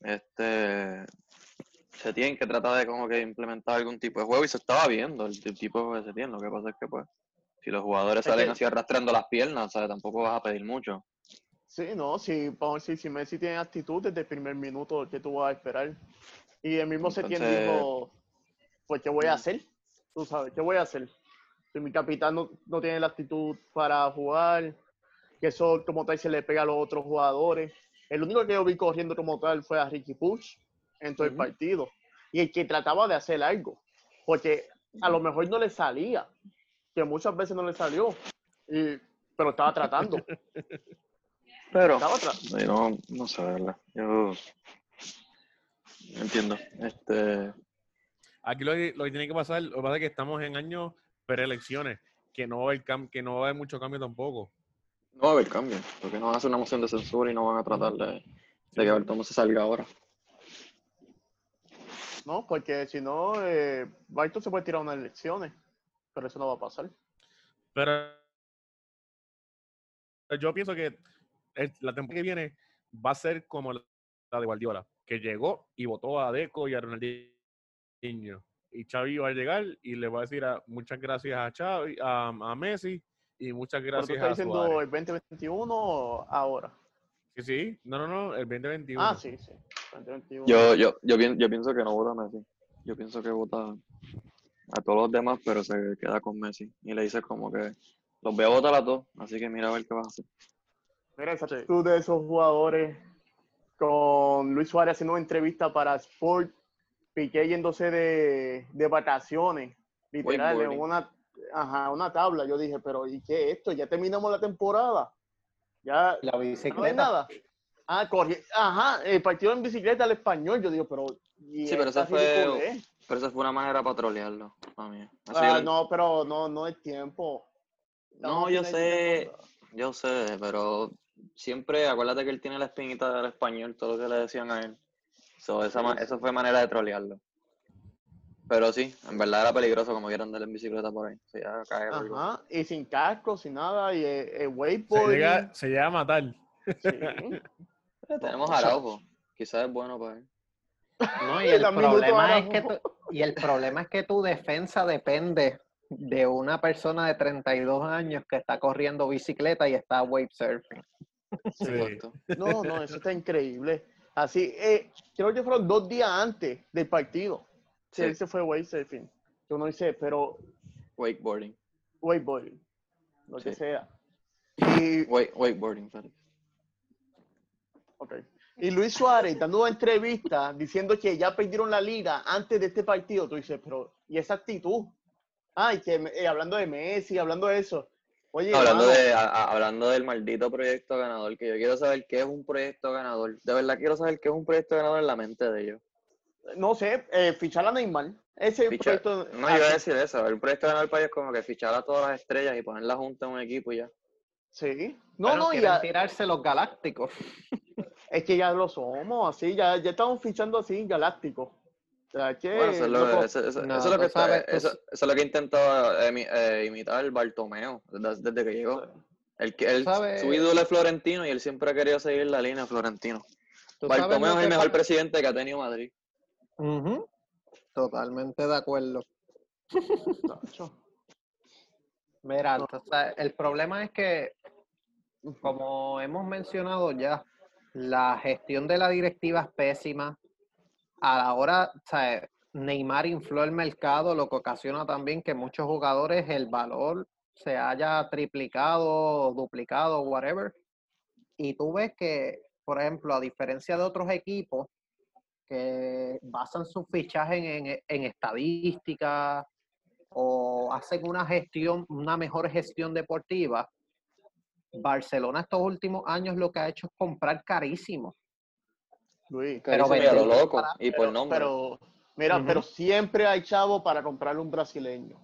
Este se tienen que tratar de como que implementar algún tipo de juego y se estaba viendo el, el tipo de juego que se tiene. Lo que pasa es que pues si los jugadores Es salen así arrastrando las piernas, ¿sabes? tampoco vas a pedir mucho. Sí, no, si, vamos a decir, si Messi tiene actitud desde el primer minuto, ¿qué tú vas a esperar? Y el mismo Setién Entonces- dijo, pues, ¿qué voy a hacer? Tú sabes, ¿qué voy a hacer? Si mi capitán no, no tiene la actitud para jugar, que eso como tal se le pega a los otros jugadores. El único que yo vi corriendo como tal fue a Ricky Push en todo el partido. Y el que trataba de hacer algo, porque a lo mejor no le salía, que muchas veces no le salió, y, pero estaba tratando. Pero Estaba no, no sé, verdad. Yo entiendo. Este, Aquí lo, que- lo que tiene que pasar, lo que pasa es que estamos en años preelecciones, que no va a haber, cam- que no va a haber mucho cambio tampoco. no va a haber cambio, porque no van a hacer una moción de censura y no van a tratar de, de que Bertomo se salga ahora. No, porque si no, eh, Barton se puede tirar unas elecciones, pero eso no va a pasar. Pero yo pienso que el- la temporada que viene va a ser como la de Guardiola, que llegó y votó a Deco y a Ronaldinho. Y Xavi va a llegar y le va a decir a- muchas gracias a Xavi, a, a Messi y muchas gracias estás a diciendo Suárez. el 2021 o ahora. Sí, sí, no, no, no, el 2021. Ah, sí, sí. 2021. Yo, yo, yo, pien- yo pienso que no vota a Messi. Yo pienso que vota a todos los demás, pero se queda con Messi. Y le dice como que los voy a votar a todos, así que mira a ver qué vas a hacer. Mira esa actitud de esos jugadores con Luis Suárez haciendo una entrevista para Sport, Piqué yéndose de, de vacaciones, literal, en una, ajá, una tabla. Yo dije, pero ¿y qué es esto? Ya terminamos la temporada. Ya La no hay bicicleta. nada. Ah, corri ajá, el partido en bicicleta al español. Yo digo, pero. ¿y Sí, pero esa fue-? Pero esa fue una manera para trolearlo, Ah, no, pero no, no es tiempo. No, yo sé, yo sé, pero siempre, acuérdate que él tiene la espinita del español, todo lo que le decían a él. So, esa, eso fue manera de trolearlo. Pero sí, en verdad era peligroso como quieran darle en bicicleta por ahí. Sí, ya cae por igual. Ajá, y sin casco, sin nada, y el, el se, wakeboarding. llega, se llega a matar. Sí. Eh, Tenemos a Araujo, quizás es bueno para él. No, y el problema es que tu, y el problema es que tu defensa depende de una persona de 32 años que está corriendo bicicleta y está wave surfing. Sí. No, no, eso está increíble. Así, eh, creo que fueron dos días antes del partido. Sí, él se fue wakesurfing. Yo no hice, pero Wakeboarding. wakeboarding, lo que sea. Y, Wake, wakeboarding, Félix. ok. y Luis Suárez dando una entrevista diciendo que ya perdieron la liga antes de este partido. Tú dices, pero, ¿y esa actitud? Ay, que eh, hablando de Messi, hablando de eso. Oye, Hablando, de, a- a- hablando del maldito proyecto ganador, que yo quiero saber qué es un proyecto ganador. De verdad quiero saber qué es un proyecto ganador en la mente de ellos. no sé, eh, fichar a Neymar. Ese Fichar- proyecto. No, yo iba a así. decir eso. El proyecto ganador para ellos es como que fichar a todas las estrellas y ponerlas juntas en un equipo y ya. Sí. No, no, y ya- tirarse los galácticos. es que ya lo somos, así, ya, ya estamos fichando así, galáctico. Bueno, eso es lo, loco, eso- eso- no, eso es lo que está- eso, s- eso es lo que intentó emi- eh, imitar Bartomeo desde, desde que llegó. El, sabes- su ídolo es Florentino y él siempre ha querido seguir la línea Florentino. ¿Tú sabes Bartomeo es el mejor presidente que ha tenido Madrid. Totalmente de acuerdo. Mira, el problema es que, como hemos mencionado ya, la gestión de la directiva es pésima. A la hora, sea, Neymar infló el mercado, lo que ocasiona también que muchos jugadores el valor se haya triplicado, duplicado, whatever. Y tú ves que, por ejemplo, a diferencia de otros equipos que basan su fichaje en, en, en estadísticas o hacen una gestión, una mejor gestión deportiva, Barcelona estos últimos años lo que ha hecho es comprar carísimo. Luis. Pero a lo loco. Y por nombre. Pero, mira, pero siempre hay chavo para comprarle un brasileño.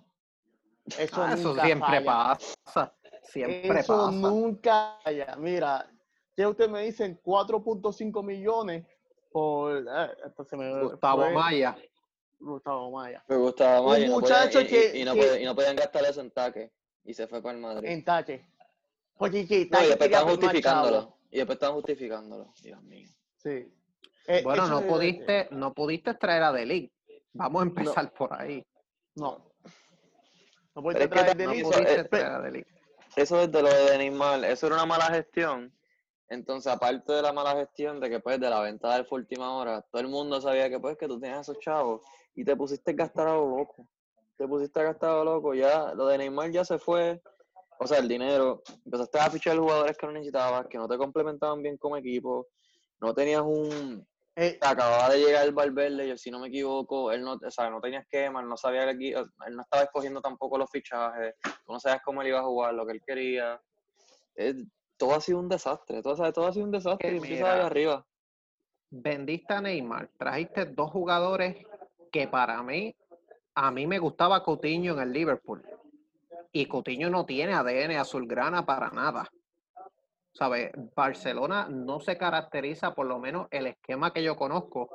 Eso, Ah, eso nunca siempre falla. pasa. Siempre Eso pasa. nunca falla. Mira, que ustedes me dicen 4.5 millones por. eh, esto se me Gustavo fue Maya. Gustavo Maya. Me gustaba más Un y no, muchacho podían, que- y, y no que- podían, y no podían gastar eso en taque. Y se fue para el Madrid. En tache. Porque que No, y después chavo. justificándolo. Y después estaban justificándolo. Dios mío. Sí. Eh, Bueno, no es- pudiste, no pudiste traer a Delic. Vamos a empezar por ahí. No. No pudiste es que traer también de No eso, pudiste eh, traer a Delic. Eso es de lo de Neymar. Eso era una mala gestión. Entonces, aparte de la mala gestión de que pues de la venta del fue última hora, todo el mundo sabía que pues que tú tenías esos chavos y te pusiste a gastar a lo loco. Te pusiste a gastar a lo loco. Ya, lo de Neymar ya se fue. O sea, el dinero. Empezaste a fichar jugadores que no necesitabas, que no te complementaban bien como equipo. No tenías un, Eh, acababa de llegar el Valverde, y si no me equivoco, él no, o sea, no tenía esquema, él no sabía equi- él no estaba escogiendo tampoco los fichajes, tú no sabías cómo él iba a jugar, lo que él quería. Es- todo ha sido un desastre, todo, ¿sabes? todo ha sido un desastre, Que y mira, ahí arriba. Vendiste a Neymar, trajiste dos jugadores que para mí, a mí me gustaba Coutinho en el Liverpool. Y Coutinho no tiene ADN azulgrana para nada. ¿Sabes? Barcelona no se caracteriza, por lo menos el esquema que yo conozco,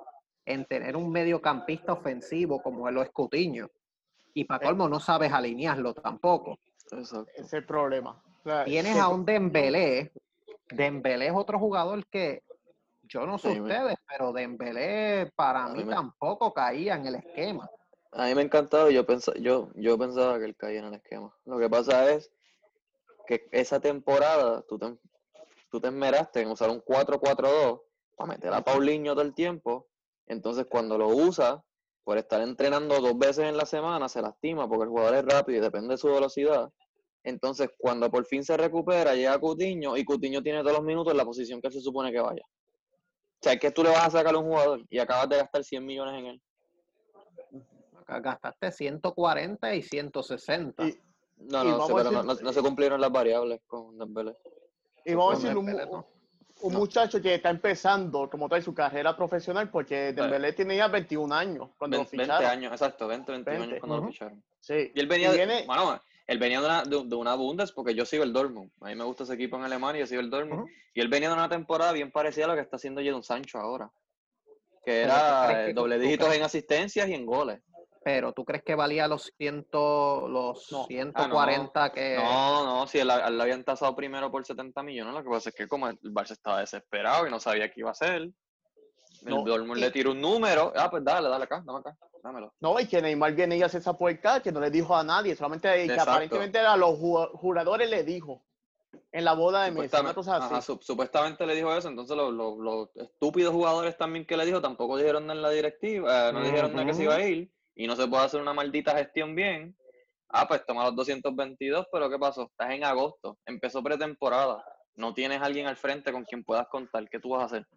en tener un mediocampista ofensivo como él lo es Coutinho. Y para Eh. colmo no sabes alinearlo tampoco. Exacto. ese es el problema. O sea, Tienes a un Dembélé. Dembélé es otro jugador que yo no sé Sí, me- ustedes, pero Dembélé para mí mí me- tampoco caía en el esquema. A mí me encantaba y yo, pensa, yo, yo pensaba que él caía en el esquema. Lo que pasa es que esa temporada tú te, tú te esmeraste en usar un 4-4-2 para meter a Paulinho todo el tiempo. Entonces, cuando lo usa, por estar entrenando dos veces en la semana, se lastima porque el jugador es rápido y depende de su velocidad. Entonces, cuando por fin se recupera, llega Cutiño y Cutiño tiene todos los minutos en la posición que él se supone que vaya. O sea, es que tú le vas a sacar a un jugador y acabas de gastar 100 millones en él. Gastaste 140 y 160. Y, No, Y no, a pero no, decir- no- no se cumplieron las variables con Dembélé. Y vamos a decir, un, un No. muchacho que está empezando como tal su carrera profesional, porque Dembélé tenía 21 años cuando lo 20, 20 ficharon. años, exacto, 20, 21 20, años cuando lo ficharon. Sí. Y él venía, Y de- viene- bueno, él venía de una, de, de una Bundes porque yo sigo el Dortmund. A mí me gusta ese equipo en Alemania, yo sigo el Dortmund. Y él venía de una temporada bien parecida a lo que está haciendo Jadon Sancho ahora. Que era doble dígitos en asistencias y en goles. Pero ¿tú crees que valía los, ciento, los No. 140 que... No, no, si él, él lo habían tasado primero por 70 millones, lo que pasa es que como el Barça estaba desesperado y no sabía qué iba a hacer, el Dortmund y- le tiró un número, ah, pues dale, dale acá, dame acá, dámelo. No, y que Neymar viene y hace esa puerca que no le dijo a nadie, solamente que aparentemente a los ju- jugadores le dijo en la boda de Messi, una Supuestamente, cosa así. ajá, su- supuestamente le dijo eso, entonces los, los- los estúpidos jugadores también que le dijo tampoco dijeron nada en la directiva, eh, no dijeron nada que se iba a ir y no se puede hacer una maldita gestión bien. Ah, pues toma los 222, pero ¿qué pasó? Estás en agosto, empezó pretemporada, no tienes a alguien al frente con quien puedas contar, ¿qué tú vas a hacer?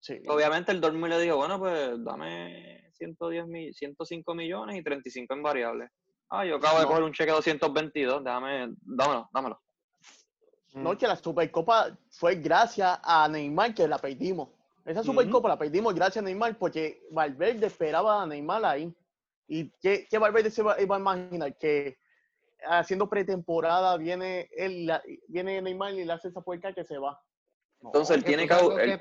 Sí. Obviamente el Dortmund le dijo, bueno, pues dame 110 mil, 105 millones y 35 en variables. Ah, yo acabo de coger un cheque de 222, déjame, dámelo, dámelo. No, que la Supercopa fue gracias a Neymar que la perdimos. Esa Supercopa la perdimos gracias a Neymar porque Valverde esperaba a Neymar ahí. ¿Y qué, qué Valverde se va, iba a imaginar? Que haciendo pretemporada viene, él, la- viene Neymar y le hace esa puerca que se va. No, Entonces él tiene que, él-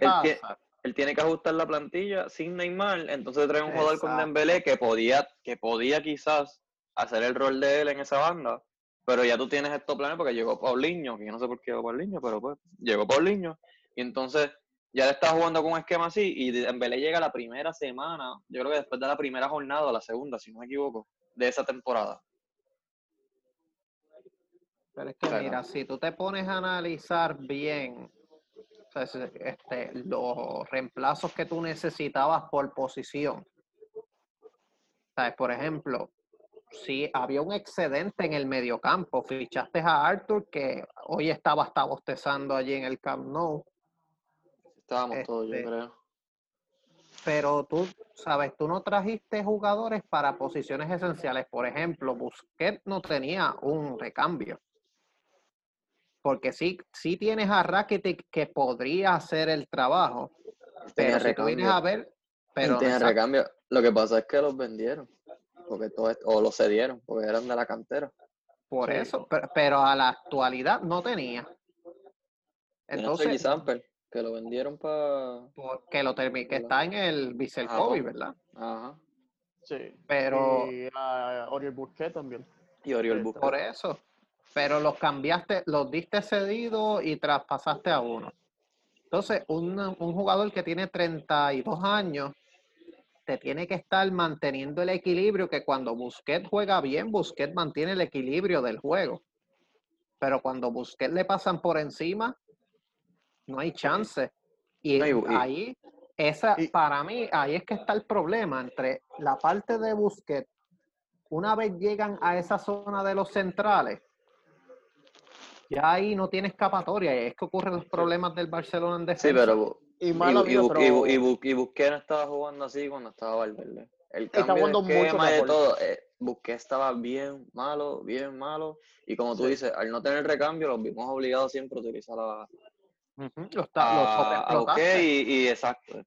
él tiene que ajustar la plantilla sin Neymar, entonces trae un jugador con. Dembélé que podía, que podía quizás hacer el rol de él en esa banda, pero ya tú tienes estos planes porque llegó Paulinho, que yo no sé por qué llegó Paulinho, pero pues llegó Paulinho, y entonces ya le está jugando con un esquema así, y Dembélé llega la primera semana, yo creo que después de la primera jornada, o la segunda, si no me equivoco, de esa temporada. Pero es que Claro. mira, si tú te pones a analizar bien o sea, ese- este, los reemplazos que tú necesitabas por posición. ¿Sabes? Por ejemplo, si había un excedente en el mediocampo, fichaste a Arthur que hoy estaba hasta bostezando allí en el Camp Nou, Estábamos todos, yo Este, creo. pero tú, sabes, tú no trajiste jugadores para posiciones esenciales. Por ejemplo, Busquets no tenía un recambio. porque sí, sí tienes a Rakitic que podría hacer el trabajo, pero si tú vienes a ver, pero recambio. Lo que pasa es que los vendieron. Porque todo esto- o los cedieron, porque eran de la cantera. por Sí. eso, pero, pero a la actualidad no tenía. Entonces, que lo vendieron para. por- que lo termi- que está en el Vissel Ajá. Kobe, ¿verdad? Ajá. Sí. Pero Y a Oriol Busquets también. Y Oriol Sí, Busquets. por eso, pero los cambiaste, los diste cedido y traspasaste a uno. Entonces, un, un jugador que tiene 32 años te tiene que estar manteniendo el equilibrio que cuando Busquets juega bien, Busquets mantiene el equilibrio del juego. Pero cuando Busquets le pasan por encima, no hay chance. Y No, y- y- ahí, esa, y- para mí, ahí es que está el problema entre la parte de Busquets. Una vez llegan a esa zona de los centrales, ya ahí no tiene escapatoria. y Es que ocurren los problemas del Barcelona en defensa. Sí, pero. Y Bu- y, y, Bu- y, Bu- y Busquets no estaba jugando así cuando estaba Valverde. El Está cambio jugando de mucho esquema y de todo. Eh, Busquets estaba bien malo, bien malo. Y como tú Sí. dices, al no tener recambio, los vimos obligados siempre a utilizar a, Ujú, lo está- lo a, a sobreexplotaste. Busquets y, y exacto.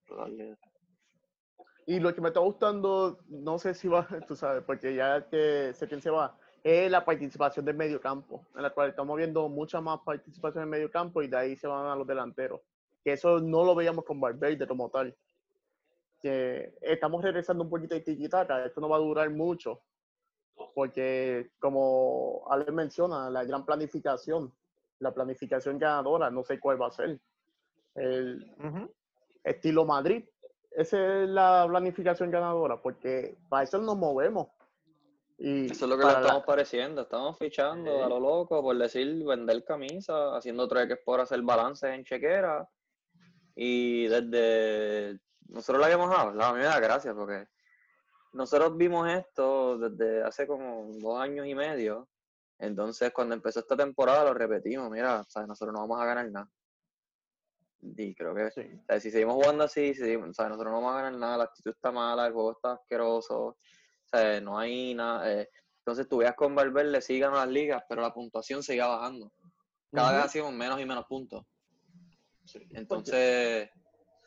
Y lo que me está gustando, no sé si va, tú sabes, porque ya que sé quién se va, es la participación del mediocampo, en la cual estamos viendo mucha más participación en el mediocampo y de ahí se van a los delanteros. Que eso no lo veíamos con Valverde como tal. Que estamos regresando un poquito de tiquitaca, esto no va a durar mucho, porque como Ale menciona, la gran planificación, la planificación ganadora, no sé cuál va a ser. El, estilo Madrid. Esa es la planificación ganadora, porque para eso nos movemos. Y Eso es lo que le la- estamos pareciendo. Estamos fichando a lo loco, por decir, vender camisas, haciendo trueques por hacer balances en chequera. Y desde. Nosotros lo habíamos hablado, a mí me da gracia porque nosotros vimos esto desde hace como dos años y medio. Entonces, cuando empezó esta temporada, lo repetimos. Mira, ¿sabes? nosotros no vamos a ganar nada. Y creo que Sí. o sea, si seguimos jugando así, si seguimos- o sea, nosotros no vamos a ganar nada, la actitud está mala, el juego está asqueroso, o sea, no hay nada. eh, entonces tú veas con Valverde sí ganó las ligas, pero la puntuación seguía bajando. Cada vez hacíamos menos y menos puntos. Sí. Entonces,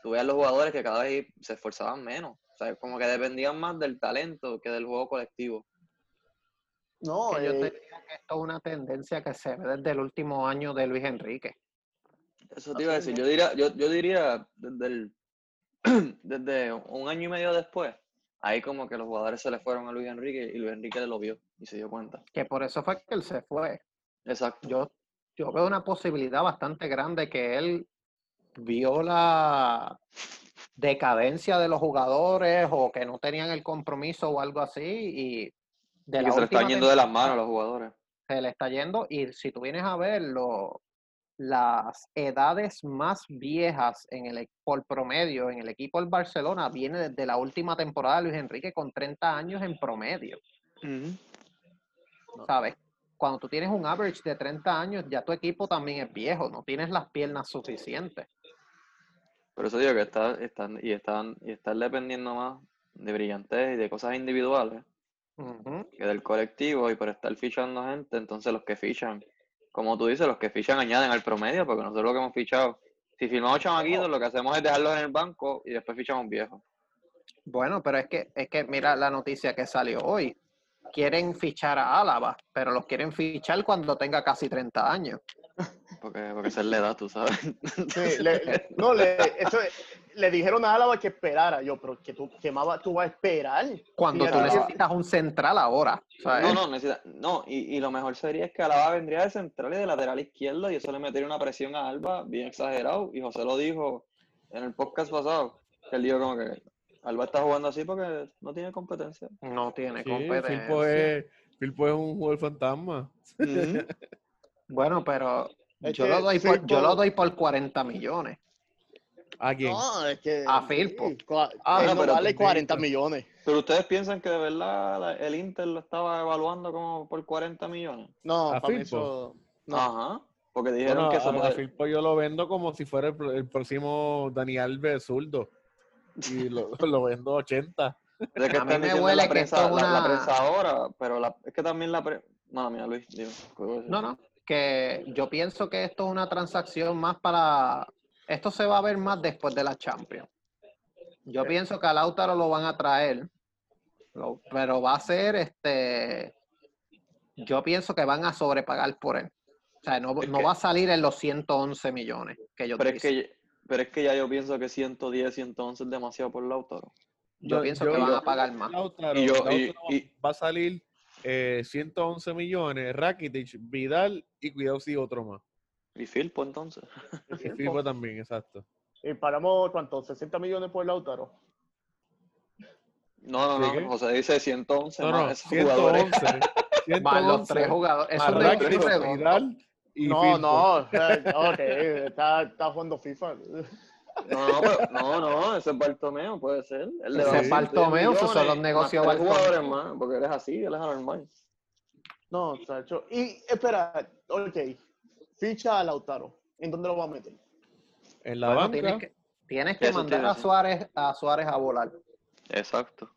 tú veas los jugadores que cada vez se esforzaban menos. O sea, como que dependían más del talento que del juego colectivo. No, Que yo te eh, diría que esto es una tendencia que se ve desde el último año de Luis Enrique. Eso te iba a decir. Yo diría, yo, yo diría desde, el, desde un año y medio después, ahí como que los jugadores se le fueron a Luis Enrique y Luis Enrique lo vio y se dio cuenta. Que por eso fue que él se fue. Exacto. Yo, yo veo una posibilidad bastante grande que él vio la decadencia de los jugadores o que no tenían el compromiso o algo así y de y la que se le están yendo de las manos a los jugadores. se le está yendo y si tú vienes a ver lo- las edades más viejas en el, e- por promedio en el equipo del Barcelona viene desde la última temporada de Luis Enrique con 30 años en promedio, ¿sabes? Cuando tú tienes un average de 30 años, ya tu equipo también es viejo, no tienes las piernas suficientes. Por eso digo que está, están, y están, y están dependiendo más de brillantez y de cosas individuales Que del colectivo y por estar fichando gente, entonces los que fichan, como tú dices, los que fichan añaden al promedio, porque nosotros lo que hemos fichado, si firmamos chamaquitos, lo que hacemos es dejarlos en el banco y después fichamos viejos. Bueno, pero es que, es que mira la noticia que salió hoy. Quieren fichar a Álava, pero los quieren fichar cuando tenga casi 30 años. Porque, porque esa es la edad, tú sabes. sí, le- no, le, eso, le dijeron a Álava que esperara. Yo, pero que tú, que más va- tú vas a esperar. Cuando tú Álava- necesitas un central ahora. ¿sabes? No, no, necesita, no, y, y lo mejor sería es que Alaba vendría de central y de lateral izquierdo y eso le metería una presión a Alba bien exagerado. Y José lo dijo en el podcast pasado, que él dijo como que Alba está jugando así porque no tiene competencia. No tiene Sí, competencia. Filpo es, Filpo es un jugador fantasma. Bueno, pero yo que lo, doy por, yo lo doy por 40 millones. ¿A quién? No, es que. A Firpo. Ah, no, pero vale tú- 40 millones. Pero ustedes piensan que de verdad la- el Inter lo estaba evaluando como por 40 millones. No, ¿A para mí Firpo? eso. No. Ajá. Porque dijeron Bueno, que a, a Firpo yo lo vendo como si fuera el, pro- el próximo Dani Alves zurdo. Y lo, lo vendo 80. de que A mí están me diciendo huele la que prensa, esto es la, la una- prensa ahora, pero la- es que también la prensa... No, mira, Luis, dime. ¿qué voy a decir? No, no. que yo pienso que esto es una transacción más para. Esto se va a ver más después de la Champions. Yo pienso que a Lautaro lo van a traer, lo- pero va a ser este. Yo pienso que van a sobrepagar por él. O sea, no, no que- va a salir en los 111 millones que yo Pero es, que, pero es que ya yo pienso que 110, 111 es demasiado por Lautaro. Yo No, pienso yo- que van yo- a pagar más. Lautaro, yo- y- va a salir eh, 111 millones, Rakitic, Vidal y cuidado si otro más. Y Filpo entonces. Y Firpo también, exacto. Y pagamos, ¿cuánto? ¿60 millones por Lautaro? No, no, ¿Sí no. José dice 111 No, más no, esos jugadores. 111. Más los 111 tres jugadores. Es más equipo redondo. Vidal y No, Firpo. no, ok, está, está jugando FIFA. No, no, pero- no, no, ese es Bartomeo, puede ser. Él le Ese es 10 esos son los negocios más jugadores más, porque eres así, él es anormal. No, Sacho. Y espera, ok. Ficha a Lautaro. ¿En dónde lo va a meter? En la Bueno, banca. tienes que, tienes que Eso mandar a. Suárez, a Suárez a volar. Exacto.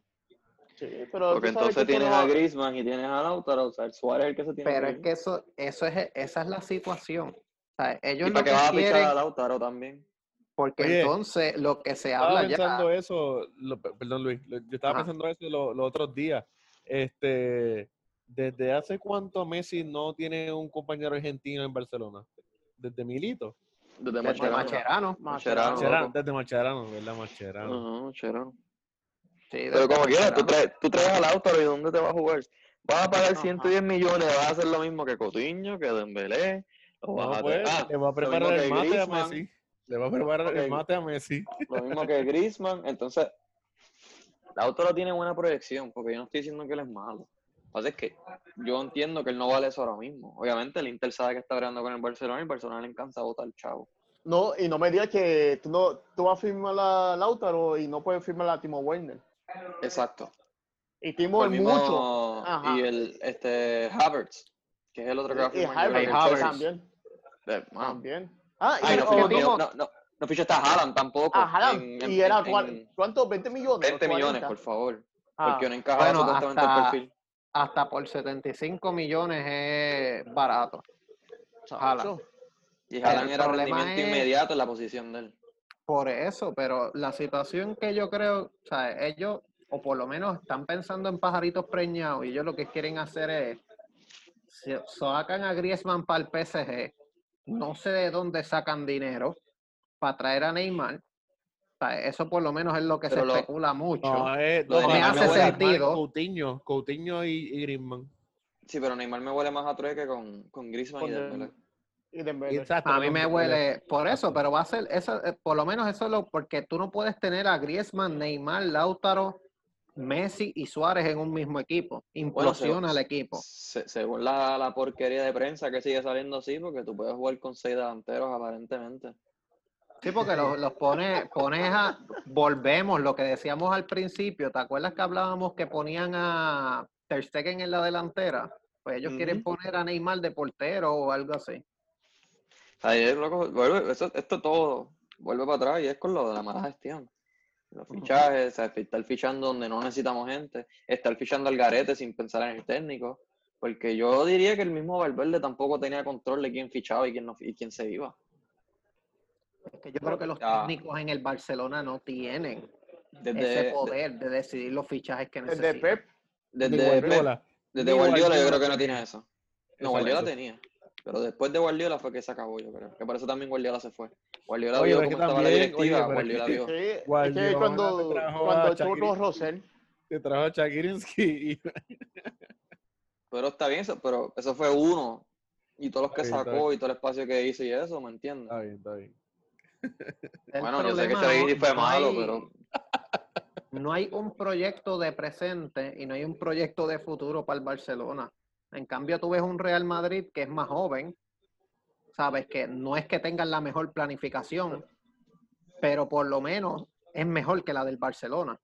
Sí, pero Porque entonces eso tienes no- a Griezmann y tienes a Lautaro, o sea, el Suárez es el que se tiene Pero que es que eso, eso es, esa es la situación. O sea, ellos ¿Y lo para qué que vas a fichar quieren, a Lautaro también? porque Oye, entonces lo que se estaba habla pensando ya, eso, lo- perdón Luis, lo- yo estaba Ajá. pensando eso lo- los otros días. Este, ¿desde hace cuánto Messi no tiene un compañero argentino en Barcelona? Desde Milito. Desde Mascherano, loco. desde Mascherano, ¿verdad? Mascherano. Ajá, Mascherano. sí, Pero como quieras, tú traes, tú traes a Lautaro y ¿dónde te va a jugar? Vas a pagar Ajá. 110 millones, vas a hacer lo mismo que Coutinho, que Dembélé. Lo vas No, a pues, ah, le va a preparar el que mate a Messi. Le va a preparar Ok. el mate a Messi. Lo mismo que Griezmann. Entonces, Lautaro tiene buena proyección, porque yo no estoy diciendo que él es malo. Lo que pasa es que yo entiendo que él no vale eso ahora mismo. Obviamente, el Inter sabe que está peleando con el Barcelona y el Barcelona le encanta votar chavo. No, y no me digas que tú, no, tú vas a firmar a Lautaro y no puedes firmar a Timo Werner. Exacto. Y Timo El es mucho. Ajá. Y el este Havertz, que es el otro que va a Y firmar. El Havertz. También. Eh. También. Ah, y Ay, no, no, no, no fichaste a Haaland tampoco. a Haaland. en- en- y era, en- ¿cuánto? ¿20 millones? 20 millones, 40. por favor. Ah, Porque no encajaba Bueno, supuestamente el hasta- perfil. Hasta por 75 millones es barato. chacho. Y el era rendimiento es- inmediato en la posición de él. Por eso, pero la situación que yo creo, o sea, ellos, o por lo menos están pensando en pajaritos preñados, y ellos lo que quieren hacer es, si sacan a Griezmann para el PSG, no sé de dónde sacan dinero para traer a Neymar. Eso por lo menos es lo que Pero se lo- especula mucho. No, es, de no, me me huele sentido. Coutinho, Coutinho y, y Griezmann. Sí, pero Neymar me huele más a trueque con, con Griezmann Con y Dem- Dembélé. Y Dembélé. Exacto, A mí me huele por eso, pero va a ser, eso, eh, por lo menos eso es lo, porque tú no puedes tener a Griezmann, Neymar, Lautaro, Messi y Suárez en un mismo equipo. Implosiona el equipo. Se- según la, la porquería de prensa que sigue saliendo así, porque tú puedes jugar con seis delanteros aparentemente. Sí, porque los, los pone, pones a, volvemos, lo que decíamos al principio, ¿te acuerdas que hablábamos que ponían a Ter Stegen en la delantera? Pues ellos quieren poner a Neymar de portero o algo así. Es loco, vuelve, eso, esto todo vuelve para atrás y es con lo de la mala gestión. Los fichajes, o sea, estar fichando donde no necesitamos gente, estar fichando al garete sin pensar en el técnico. Porque yo diría que el mismo Valverde tampoco tenía control de quién fichaba y quién, no, y quién se iba. Es que yo creo que los Ya. técnicos en el Barcelona no tienen Desde, ese poder de decidir los fichajes que Desde necesitan. Pep. desde, Pep, Guardiola. desde Guardiola yo creo que no tiene eso. No. Guardiola tenía. Pero después de Guardiola fue que se acabó, yo creo. Que por eso también Guardiola se fue. Guardiola Oye, vio cómo estaba la directiva, oye, pero es Guardiola que- vio. Sí, es Guardiola que cuando, cuando Shaqiri. Rosell, Te trajo a Chagirinsky y Pero está bien, eso, pero eso fue uno. Y todos los que sacó y todo el espacio que hizo y eso, ¿me entiendes? Está bien, está bien. Bueno, yo sé que Chagiri no- fue no malo, hay- pero No hay un proyecto de presente y no hay un proyecto de futuro para el Barcelona. En cambio, tú ves un Real Madrid que es más joven, sabes que no es que tengan la mejor planificación, pero por lo menos es mejor que la del Barcelona.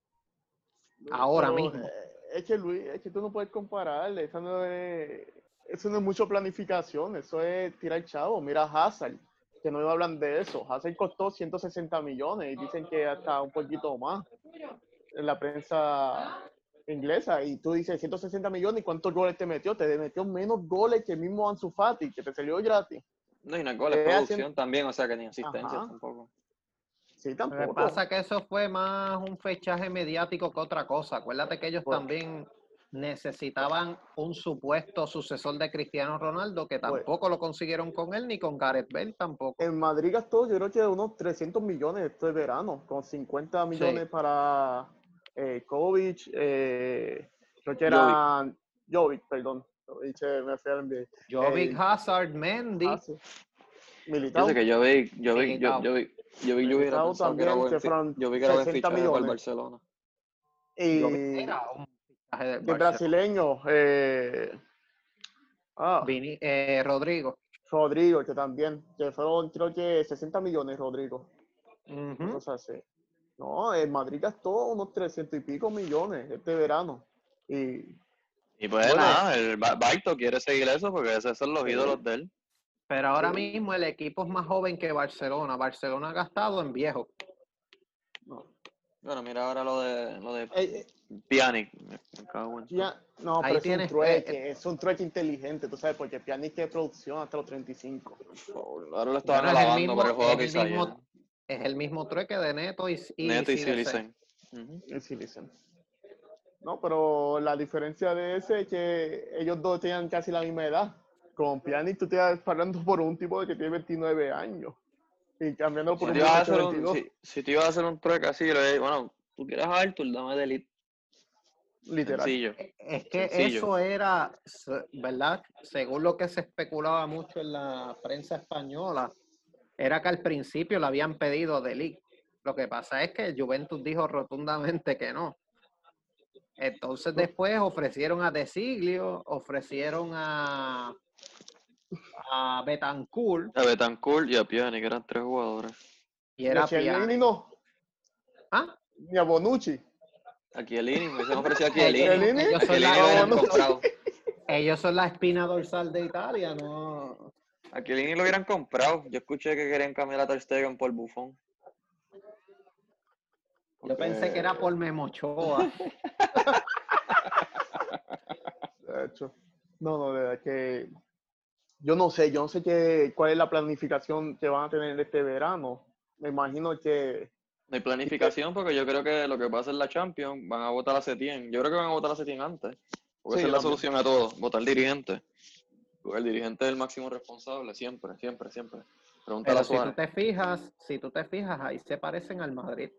Ahora pero, mismo. eh, Es que Luis, es que tú no puedes comparar, eso no es, eso no es mucho planificación, eso es tirar chavo. Mira a Hazard, que no hablan de eso. Hazard costó 160 millones y dicen que hasta un poquito más. En la prensa inglesa y tú dices 160 millones y cuántos goles te metió, te metió menos goles que el mismo Ansu Fati, que te salió gratis. No, y no es goles, producción haciendo- también, o sea que ni asistencia Ajá. tampoco. Sí, Lo que tampoco. pasa es que eso fue más un fechaje mediático que otra cosa. Acuérdate que ellos Pues- también necesitaban un supuesto sucesor de Cristiano Ronaldo, que Pues- tampoco lo consiguieron con él ni con Gareth Bale tampoco. En Madrid gastó, yo creo que unos 300 millones este verano, con 50 millones para eh, Kovic, eh, creo que era Jovic, perdón. Jovic, eh, me fui al NBA. Jovic, eh, Hazard, Mendy. Ah, sí. Yo Militao. sé que yo vi, yo vi, yo, Militao. yo vi, yo vi, yo hubiera pensado que era también, buen que yo vi que era buen 60 fichaje para el millones. Barcelona. Y Jovic era un Barcelona. brasileño, eh, ah, Vini- eh, Rodrigo. Rodrigo, que también, que fueron creo que 60 millones, Rodrigo. Cosas así. No, el Madrid gastó unos 300 y pico millones este verano. Y Y pues Bueno. nada, el Ba- Baito quiere seguir eso porque esos son los Sí. ídolos de él. Pero ahora Sí. mismo el equipo es más joven que Barcelona. Barcelona ha gastado en viejo. no, Bueno, mira ahora lo de lo de eh, eh, ya- no Ahí pero es tienes, un trueque, eh, es un trueque inteligente, tú sabes, porque Pjanic es producción hasta los 35. Ahora lo estaban Bueno, es el alabando mismo- por el juego es que el mismo- Es el mismo trueque de Neto y, y Neto y Silicen. No, pero la diferencia de ese es que ellos dos tenían casi la misma edad. Con Pjanic tú te estás hablando por un tipo de que tiene 29 años. Y cambiando por Si un te ibas a muchacho hacer de un, 22, si, si te ibas a hacer un trueque así, bueno, tú quieres a Arthur, dame de elite. Literal. Sencillo. Es que Sencillo. eso era, ¿verdad? Según lo que se especulaba mucho en la prensa española, era que al principio le habían pedido de Ligt. Lo que pasa es que Juventus dijo rotundamente que no. Entonces después ofrecieron a De Siglio, ofrecieron a, a Betancourt A Betancourt y a Pjanic, eran tres jugadores. y era Ni a Chiellini Pjanic. no, ¿Ah? ni a Bonucci. A Chiellini, me hubiesen ofrecido a Chiellini. Ellos son, la, no, comprado. ellos son la espina dorsal de Italia, ¿no? A Chiellini lo hubieran comprado. Yo escuché que querían cambiar a Ter Stegen por Buffon. Yo pensé que era por Memochoa. De hecho. No, no, de verdad que yo no sé, yo no sé qué, cuál es la planificación que van a tener este verano. Me imagino que No hay planificación porque yo creo que lo que pasa en la Champions van a votar a Setién. Yo creo que van a votar a Setién antes. Porque Sí, esa es la solución a todo, votar dirigente. Porque el dirigente es el máximo responsable, siempre, siempre, siempre. Pero a si tú te fijas, si tú te fijas, ahí se parecen al Madrid.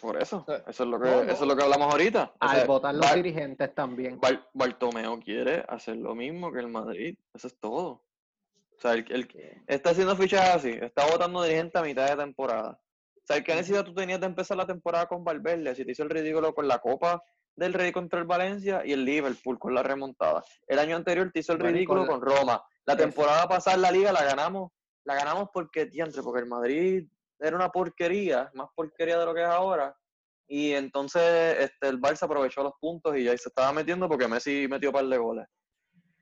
Por eso, eso es lo que, eso es lo que hablamos ahorita. O Al sea, votar los Bar- dirigentes también. Bar- Bartomeu quiere hacer lo mismo que el Madrid. Eso es todo. O sea, el, el- está haciendo fichas así, está votando dirigente a mitad de temporada. Sea, ¿qué necesidad tú tenías de empezar la temporada con Valverde? Si te hizo el ridículo con la Copa del Rey contra el Valencia y el Liverpool con la remontada. El año anterior te hizo el Bueno, ridículo con con, Roma. La temporada pasada en la liga la ganamos, la ganamos porque, diantre, porque el Madrid era una porquería, más porquería de lo que es ahora. Y entonces este, el Barça aprovechó los puntos y ya se estaba metiendo porque Messi metió un par de goles.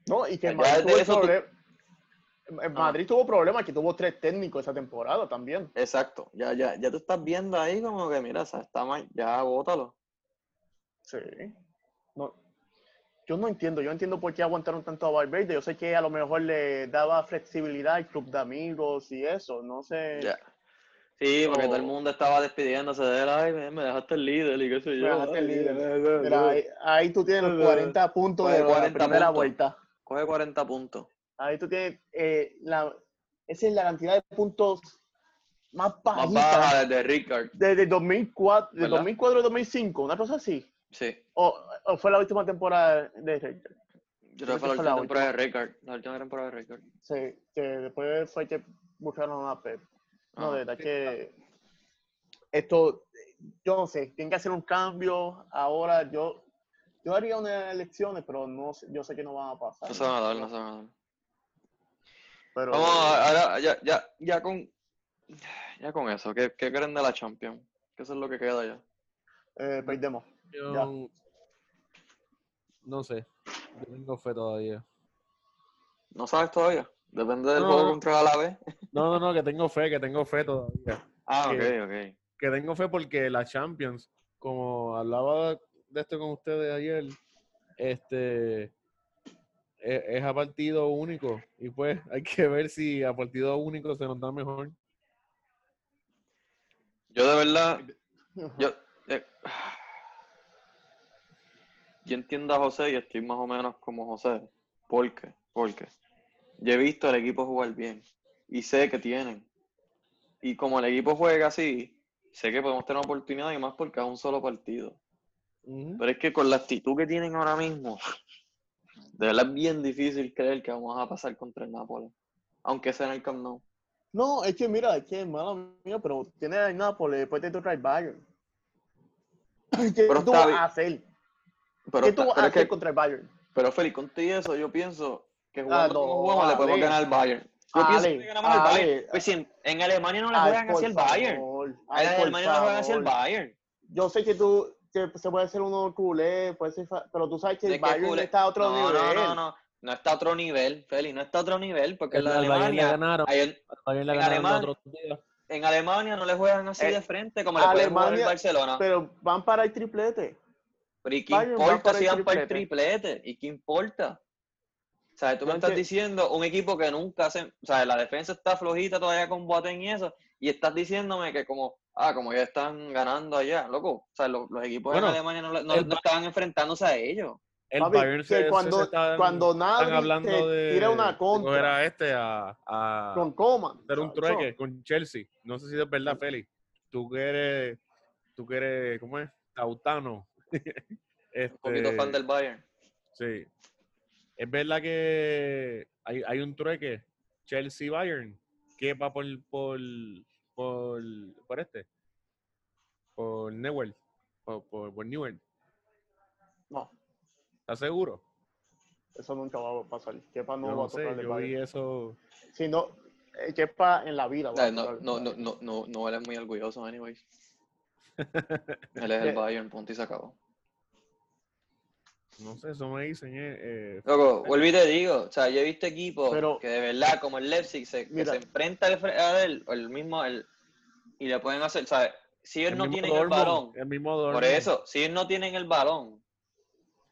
no, y que el Madrid tuvo el Madrid tuvo problemas que tuvo tres técnicos esa temporada también. Exacto, ya, ya, ya tú estás viendo ahí como que, mira, está mal, ya bótalo. Sí. No, yo no entiendo, yo entiendo por qué aguantaron tanto a Valverde. Yo sé que a lo mejor le daba flexibilidad al club de amigos y eso, no sé. Ya. Sí, porque todo el mundo estaba despidiéndose de él, ay, me, me dejaste el líder y qué sé Me yo. dejaste el líder. Mira, ahí, ahí tú tienes los 40 puntos Coge de la 40 primera puntos. vuelta. Coge 40 puntos. Ahí tú tienes eh, la, esa es la cantidad de puntos más Más bajita baja desde Ricard. desde 2004, de ¿Verdad? 2004 a 2005, una cosa así. Sí, O, o fue la última temporada de Richter. yo creo que fue la última temporada de Ricard. La última temporada de Ricard. Sí, que después fue que buscaron a Pep. No, Ah. de verdad que esto, yo no sé, tienen que hacer un cambio. Ahora yo, yo haría unas elecciones, pero no yo sé que no van a pasar. No se van a dar, no se van a dar. Pero, Vamos, a- ahora, ya, ya, ya con, ya con eso, ¿qué, qué creen de la Champions? ¿Qué es lo que queda ya? eh, perdemos. Yo Ya. no sé. Yo tengo fe todavía. ¿No sabes todavía? Depende del No. juego contra la B. No, no, no, que tengo fe, que tengo fe todavía. Ah, ok, ¿Qué? ok. Que tengo fe porque la Champions, como hablaba de esto con ustedes ayer, este es, es a partido único y pues hay que ver si a partido único se nos da mejor. Yo de verdad, yo, eh, yo entiendo a José y estoy más o menos como José. ¿Por qué? Porque yo he visto al equipo jugar bien y sé que tienen. Y como el equipo juega así, sé que podemos tener oportunidad y más porque es un solo partido. Pero es que con la actitud que tienen ahora mismo, de verdad es bien difícil creer que vamos a pasar contra el Nápoles. Aunque sea en el Camp Nou. No, es que mira, es que mala mía, pero tiene el Nápoles, después te toca el Bayern. ¿Qué Pero tú vas a hacer? Pero, ¿Qué tú vas a es que hacer contra el Bayern? Pero Félix, con todo eso, yo pienso que jugando no, como jugamos le podemos ganar al Bayern. Yo pienso Ale, que le ganamos al Ale. Bayern. Pues si en, Alemania no le juegan hacia el Bayern. En Alemania no le juegan hacia el. Bayern. Yo sé que tú que se puede hacer uno culé, puede ser fa- pero tú sabes que ¿De el Bayern culé? está a otro no, nivel. no, no, no. No está a otro nivel, Félix. No está a otro nivel. Porque en la Alemania, ganaron, hay- al Bayern le en Alemania- en Alemania no le juegan así Eh, de frente como le pueden jugar el Alemania- Barcelona. Pero van para el triplete. Pero ¿y qué Bayern importa si el van para el triplete. ¿Y qué importa? O sea, tú me estás diciendo un equipo que nunca hace, o sea, la defensa está flojita todavía con Boateng y eso, y estás diciéndome que como, ah, como ya están ganando allá, loco, o sea, los, los equipos Bueno, en Alemania no, no, el no estaban enfrentándose a ellos. El Papi, Bayern se, se- cuando, se están, cuando están hablando te de, tira una de contra a este a, a con Coman. hacer un trueque con Chelsea. No sé si es verdad, Félix. Tú que eres, tú que eres, ¿cómo es? Tautano. Un poquito fan Este, del Bayern. Sí. Es verdad que hay, hay un trueque Chelsea-Bayern que va por, por, por, por este. Por Newell. Por, por, por Newell. No, ¿Estás seguro? eso nunca va a pasar. Kepa no, Yo va no a tocar sé, el yo vi Bayern. eso. Si no, eh, Kepa en la vida va a Eh, No, el no, no, no, no, no, él es muy orgulloso, anyways. Él es el Eh, Bayern, punto y se acabó. No sé, eso me dicen. Eh, eh, Loco, vuelvo y te digo, o sea, yo he visto equipos Pero- que de verdad, como el Leipzig, se, que se enfrenta a él, o el mismo, el, y le pueden hacer, ¿sabes? Si ellos el no tienen el balón, El mismo por eso, si ellos no tienen el balón,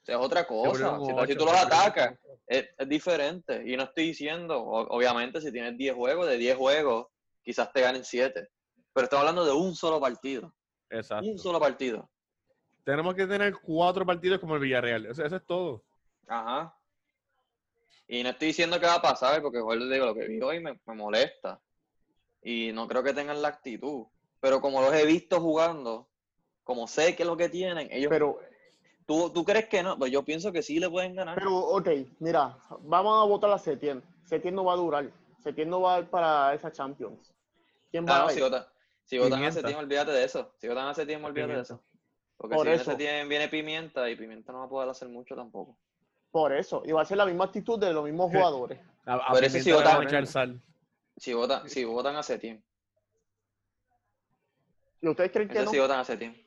o sea, es otra cosa. Si, tú los atacas, es, es diferente. Y no estoy diciendo, o- obviamente, si tienes 10 juegos, de 10 juegos, quizás te ganen 7. Pero estamos hablando de un solo partido. Exacto. Un solo partido. Tenemos que tener cuatro partidos como el Villarreal. Eso, eso es todo. Ajá. Y no estoy diciendo que va a pasar, porque digo, lo que vi hoy me, me molesta. Y no creo que tengan la actitud. Pero como los he visto jugando, como sé que es lo que tienen, ellos. Pero, ¿tú, ¿Tú crees que no? Pues yo pienso que sí le pueden ganar. pero, ok, mira, vamos a votar a Setien. Setien no va a durar. Setien no va a ir para esa Champions. ¿Quién va Ah, no, a si ir? votan, si votan Pimienta. hace tiempo, olvídate de eso. Si votan hace tiempo, olvídate de eso. Porque Por si eso. tiempo, viene Pimienta y Pimienta no va a poder hacer mucho tampoco. Por eso. Y va a ser la misma actitud de los mismos jugadores. A, a Pero ese sí Pimienta le vota- van a echar sal. Si votan, si votan hace tiempo. ¿Y ustedes creen que no? sí votan hace tiempo.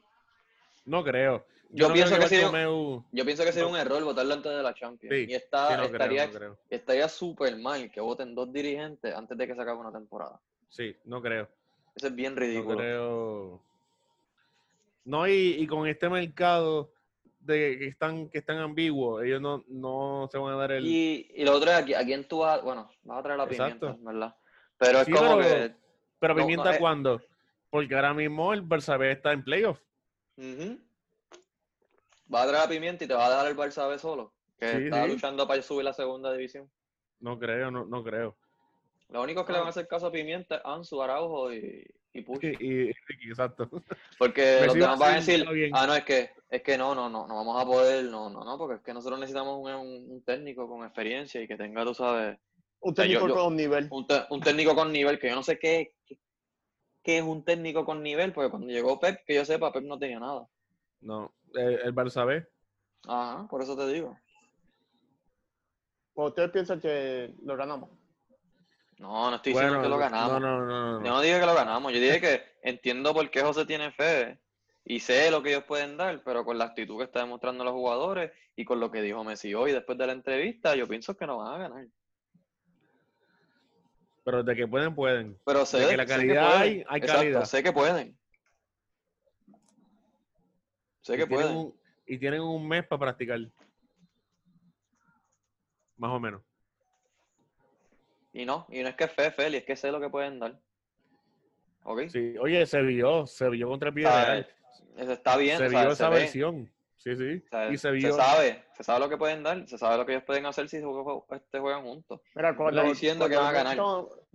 No creo. Yo no pienso creo que sí. Bartomeu- Yo pienso que sería un error votarlo antes de la Champions. Sí, y está, sí, no estaría, creo, no estaría súper mal que voten dos dirigentes antes de que se acabe una temporada. Sí, no creo. Eso es bien No ridículo. creo. No, y, y con este mercado de que están que están ambiguos, ellos no, no se van a dar el. y, y lo otro es, ¿a, quién tú vas? Bueno, vas a traer la Exacto. pimienta, ¿verdad? Pero es Sí, como pero- que... Pero no, no, Pimienta, eh. ¿cuándo? Porque ahora mismo el Barça B está en playoff. Vas a traer la pimienta y te va a dejar el Barça B solo. Que Sí, está sí. luchando para subir la segunda división. No creo, no, no creo. Lo único que le van a hacer caso a Pimienta es Ansu, Araujo y, y Puch. Y, y- y- exacto. Porque los demás van a decir, ah, no, es que, es que no, no, no, no vamos a poder, no, no, no, porque es que nosotros necesitamos un, un- un técnico con experiencia y que tenga, tú sabes, Un sea, yo- técnico yo- con nivel. un, te- un técnico con nivel, que yo no sé qué, qué, qué es un técnico con nivel, porque cuando llegó Pep, que yo sepa, Pep no tenía nada. No, el, el Barça B. Ajá, por eso te digo. ¿O ustedes piensan que lo ganamos? No, no estoy diciendo Bueno, que lo ganamos. no, no, no, no, Yo no dije que lo ganamos, yo dije que entiendo por qué José tiene fe y sé lo que ellos pueden dar, pero con la actitud que está demostrando los jugadores y con lo que dijo Messi hoy después de la entrevista, yo pienso que no van a ganar. Pero de que pueden, pueden. Pero sé, De que la sé calidad pueden. hay, hay Exacto, calidad. sé que pueden. Sé que pueden. un- y tienen un mes para practicar. Más o menos. Y no, y no es que fe, Feli, es que sé lo que pueden dar. ¿Ok? Sí. Oye, se vio, se vio contra el Villarreal. Eso está bien, Se vio se esa ve. versión. Sí, sí. Y se se vio. sabe, se sabe lo que pueden dar, se sabe lo que ellos pueden hacer si jue- este, juegan juntos. Mira, cuando, diciendo que van a ganar. esto-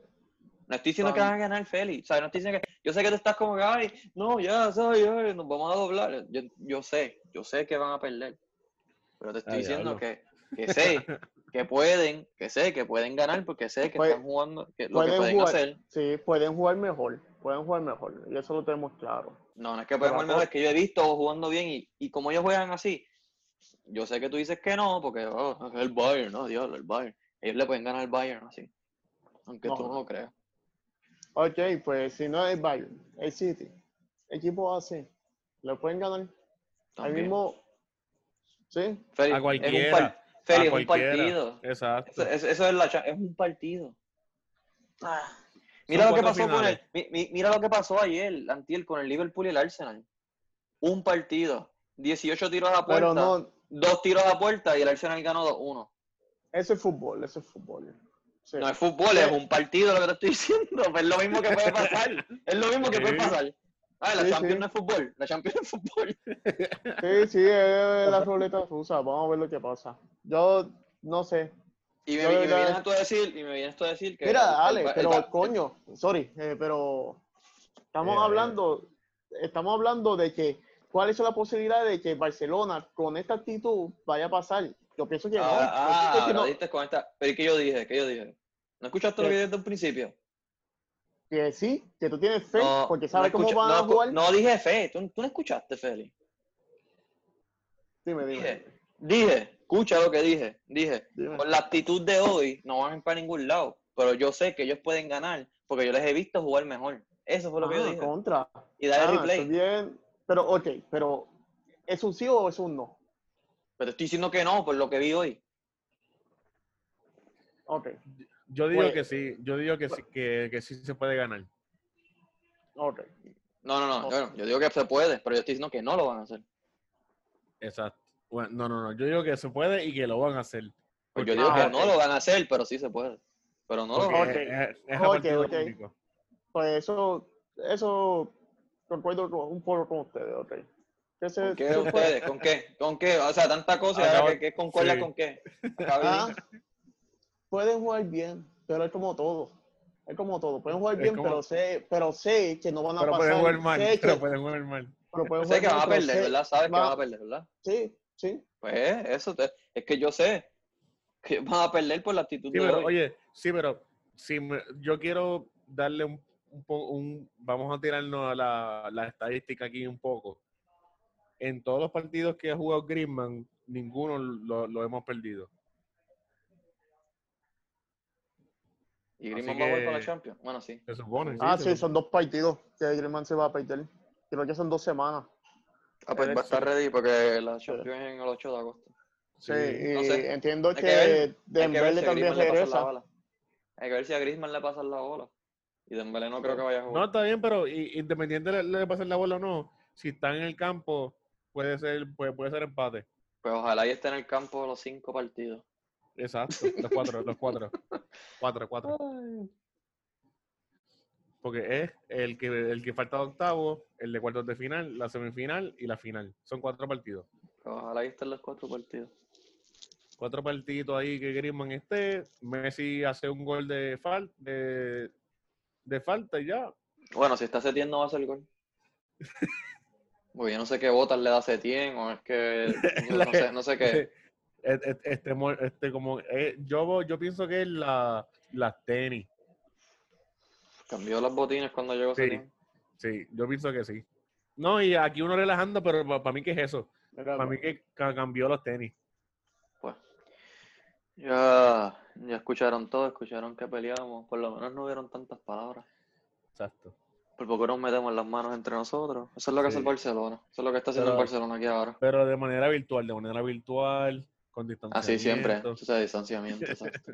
No estoy diciendo que van a ganar Félix, o sea, no estoy diciendo que, yo sé que tú estás como que, ay, no, ya, sabes, ay, nos vamos a doblar, yo, yo sé, yo sé que van a perder, pero te estoy Ah, diciendo que, que sé que pueden, que sé que pueden ganar porque sé que están jugando, que lo que pueden pueden jugar. hacer, Sí, pueden jugar mejor. Pueden jugar mejor. Y eso lo tenemos claro. no, no es que pueden jugar mejor, es que yo he visto jugando bien y, y como ellos juegan así, yo sé que tú dices que no, porque oh, es el Bayern, no, Dios, el Bayern, ellos le pueden ganar al Bayern así, aunque tú No. lo creas. Ok, pues si no es Bayern, el City, equipo así, lo pueden ganar. Ahí también. mismo, sí, Félix, A cualquiera. A es un partido. Exacto. Eso, eso- eso es, la, es un partido. Ah. Mira lo que pasó con el, mi- mira lo que pasó ayer, Antiel, con el Liverpool y el Arsenal. Un partido, 18 tiros a puerta, pero no, dos tiros a puerta y el Arsenal ganó 2-1. eso es fútbol, eso es fútbol. Sí. No es fútbol, es un partido lo que te estoy diciendo. pero es lo mismo que puede pasar. Es lo mismo que puede pasar. Ah, la Sí, Champions sí. no es fútbol. La Champions es fútbol. Sí, sí, es la ruleta rusa. Vamos a ver lo que pasa. Yo no sé. Y me, y me vienes tú a decir, y me vienes tú a decir que. Mira, el- Ale, el- pero el- coño, sorry, eh, pero estamos Eh, hablando, estamos hablando de que cuál es la posibilidad de que Barcelona con esta actitud vaya a pasar. Yo pienso que no. Ah, Yo ah, que no. diste con esta. Pero ¿y qué yo dije? ¿Qué yo dije? ¿No escuchaste lo que dije desde un principio? Que sí, que tú tienes fe, No, porque no sabes cómo van no, a jugar. No dije fe. ¿Tú, tú no escuchaste, Feli. Dime, dime. Dije, dije, escucha lo que dije. Dije, dime. con la actitud de hoy no van a ir para ningún lado. Pero yo sé que ellos pueden ganar porque yo les he visto jugar mejor. Eso fue lo que yo Ah, dije. contra. Y dale Ah, replay. bien. Pero, ok, pero ¿es un sí o es un no? Pero estoy diciendo que no por lo que vi hoy. Ok, Yo digo Pues- que sí, yo digo que sí, que, que sí se puede ganar. No, no, no. No. Yo, yo digo que se puede, pero yo estoy diciendo que no lo van a hacer. Exacto. Bueno, no, no, no. Yo digo que se puede y que lo van a hacer. Pues yo digo Ah, que no lo van a hacer, pero sí se puede. Pero no lo van a hacer. es, es. Pues eso, eso concuerdo con- un poco con ustedes, ok. Se- ¿Con qué ustedes? ¿Con qué? ¿Con qué? O sea, tanta cosa Acaba- que, que concuerda sí. con qué. Ah. Pueden jugar bien, pero es como todo. Es como todo. Pueden jugar Es bien, como- pero sé, pero sé que no van a Pero pasar. pueden jugar mal. sé Pero que- pueden jugar mal. pero pueden Sé que van a perder, sé- ¿verdad? Sabes que va- van a perder, ¿verdad? Sí, sí. Pues eso, te- es que yo sé que van a perder por la actitud Sí, de pero hoy. oye, sí, pero si me- yo quiero darle un, un, un- vamos a tirarnos a la, la estadística aquí un poco. En todos los partidos que ha jugado Griezmann, ninguno lo, lo hemos perdido. ¿Y Griezmann va a jugar para la Champions? Bueno, sí. Se supone. Ah, se sí, supone. son dos partidos que Griezmann se va a perder. Creo que son dos semanas. Ah, pues Él va a estar ready porque la Champions es en el 8 de agosto. Sí, Sí. y no sé. entiendo Hay que, que Dembélé si también regresa. Hay que ver si a Griezmann le pasan la bola. Y Dembélé no creo que vaya a No, jugar. está bien, pero i- independiente de le pasar la bola o no, si están en el campo, puede ser, puede, puede ser empate. Pues ojalá y esté en el campo los cinco partidos. Exacto. Los cuatro, los cuatro. Cuatro, cuatro. Porque es el que, el que falta de octavo, el de cuartos de final, la semifinal y la final. Son cuatro partidos. Ojalá y estén los cuatro partidos. Cuatro partiditos ahí que Griezmann esté. Messi hace un gol de, fal de, de falta y ya. Bueno, si está Setién no va a hacer gol. Porque yo no sé qué botas le da Setién o es que no, no sé, no sé qué. Este, este, mo- este como, eh, yo, yo pienso que es la, las tenis. Cambió las botines cuando llegó Sí. Sí, yo pienso que sí. No, y aquí uno relajando, pero para mí, ¿qué es eso? Para mí que ca- cambió los tenis. Pues. Ya, ya escucharon todo, escucharon que peleamos. Por lo menos no hubieron tantas palabras. Exacto. Por poco nos metemos las manos entre nosotros. Eso es lo que hace el. Barcelona. Eso es lo que está haciendo Pero- el Barcelona aquí ahora. Pero de manera virtual, de manera virtual, con distanciamiento. Así siempre, o sea, distanciamiento, exacto.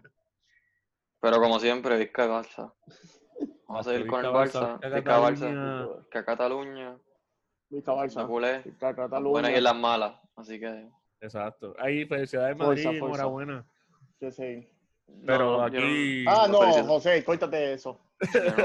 Pero como siempre, Vizca Barça. Vamos a seguir con el Barça, Vizca Barça. Vizca Cataluña. Vista Barça. La culé, Ca- Cataluña. buenas y en las malas. Así que. Exacto. Ahí, felicidades Madrid, fuerza. enhorabuena. Sí, sí. Pero no, yo no- aquí. Ah, no. José, córtate eso.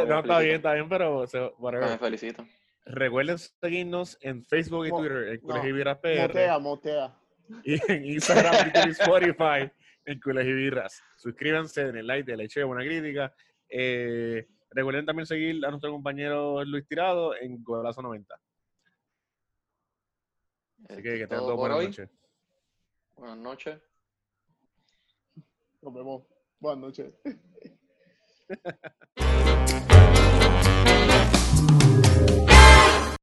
no está bien, está bien, pero se- me felicito. Recuerden seguirnos en Facebook y Twitter, en no, Colegio Viras PR, Motea, motea. y en Instagram, Twitter y Spotify, en Colegio Virras. Suscríbanse, denle like, denle share, buena crítica. Eh, recuerden también seguir a nuestro compañero Luis Tirado en Golazo 90. Así que que tengan Todo todos por buenas hoy. noches. Buenas noches. Nos vemos. Buenas noches.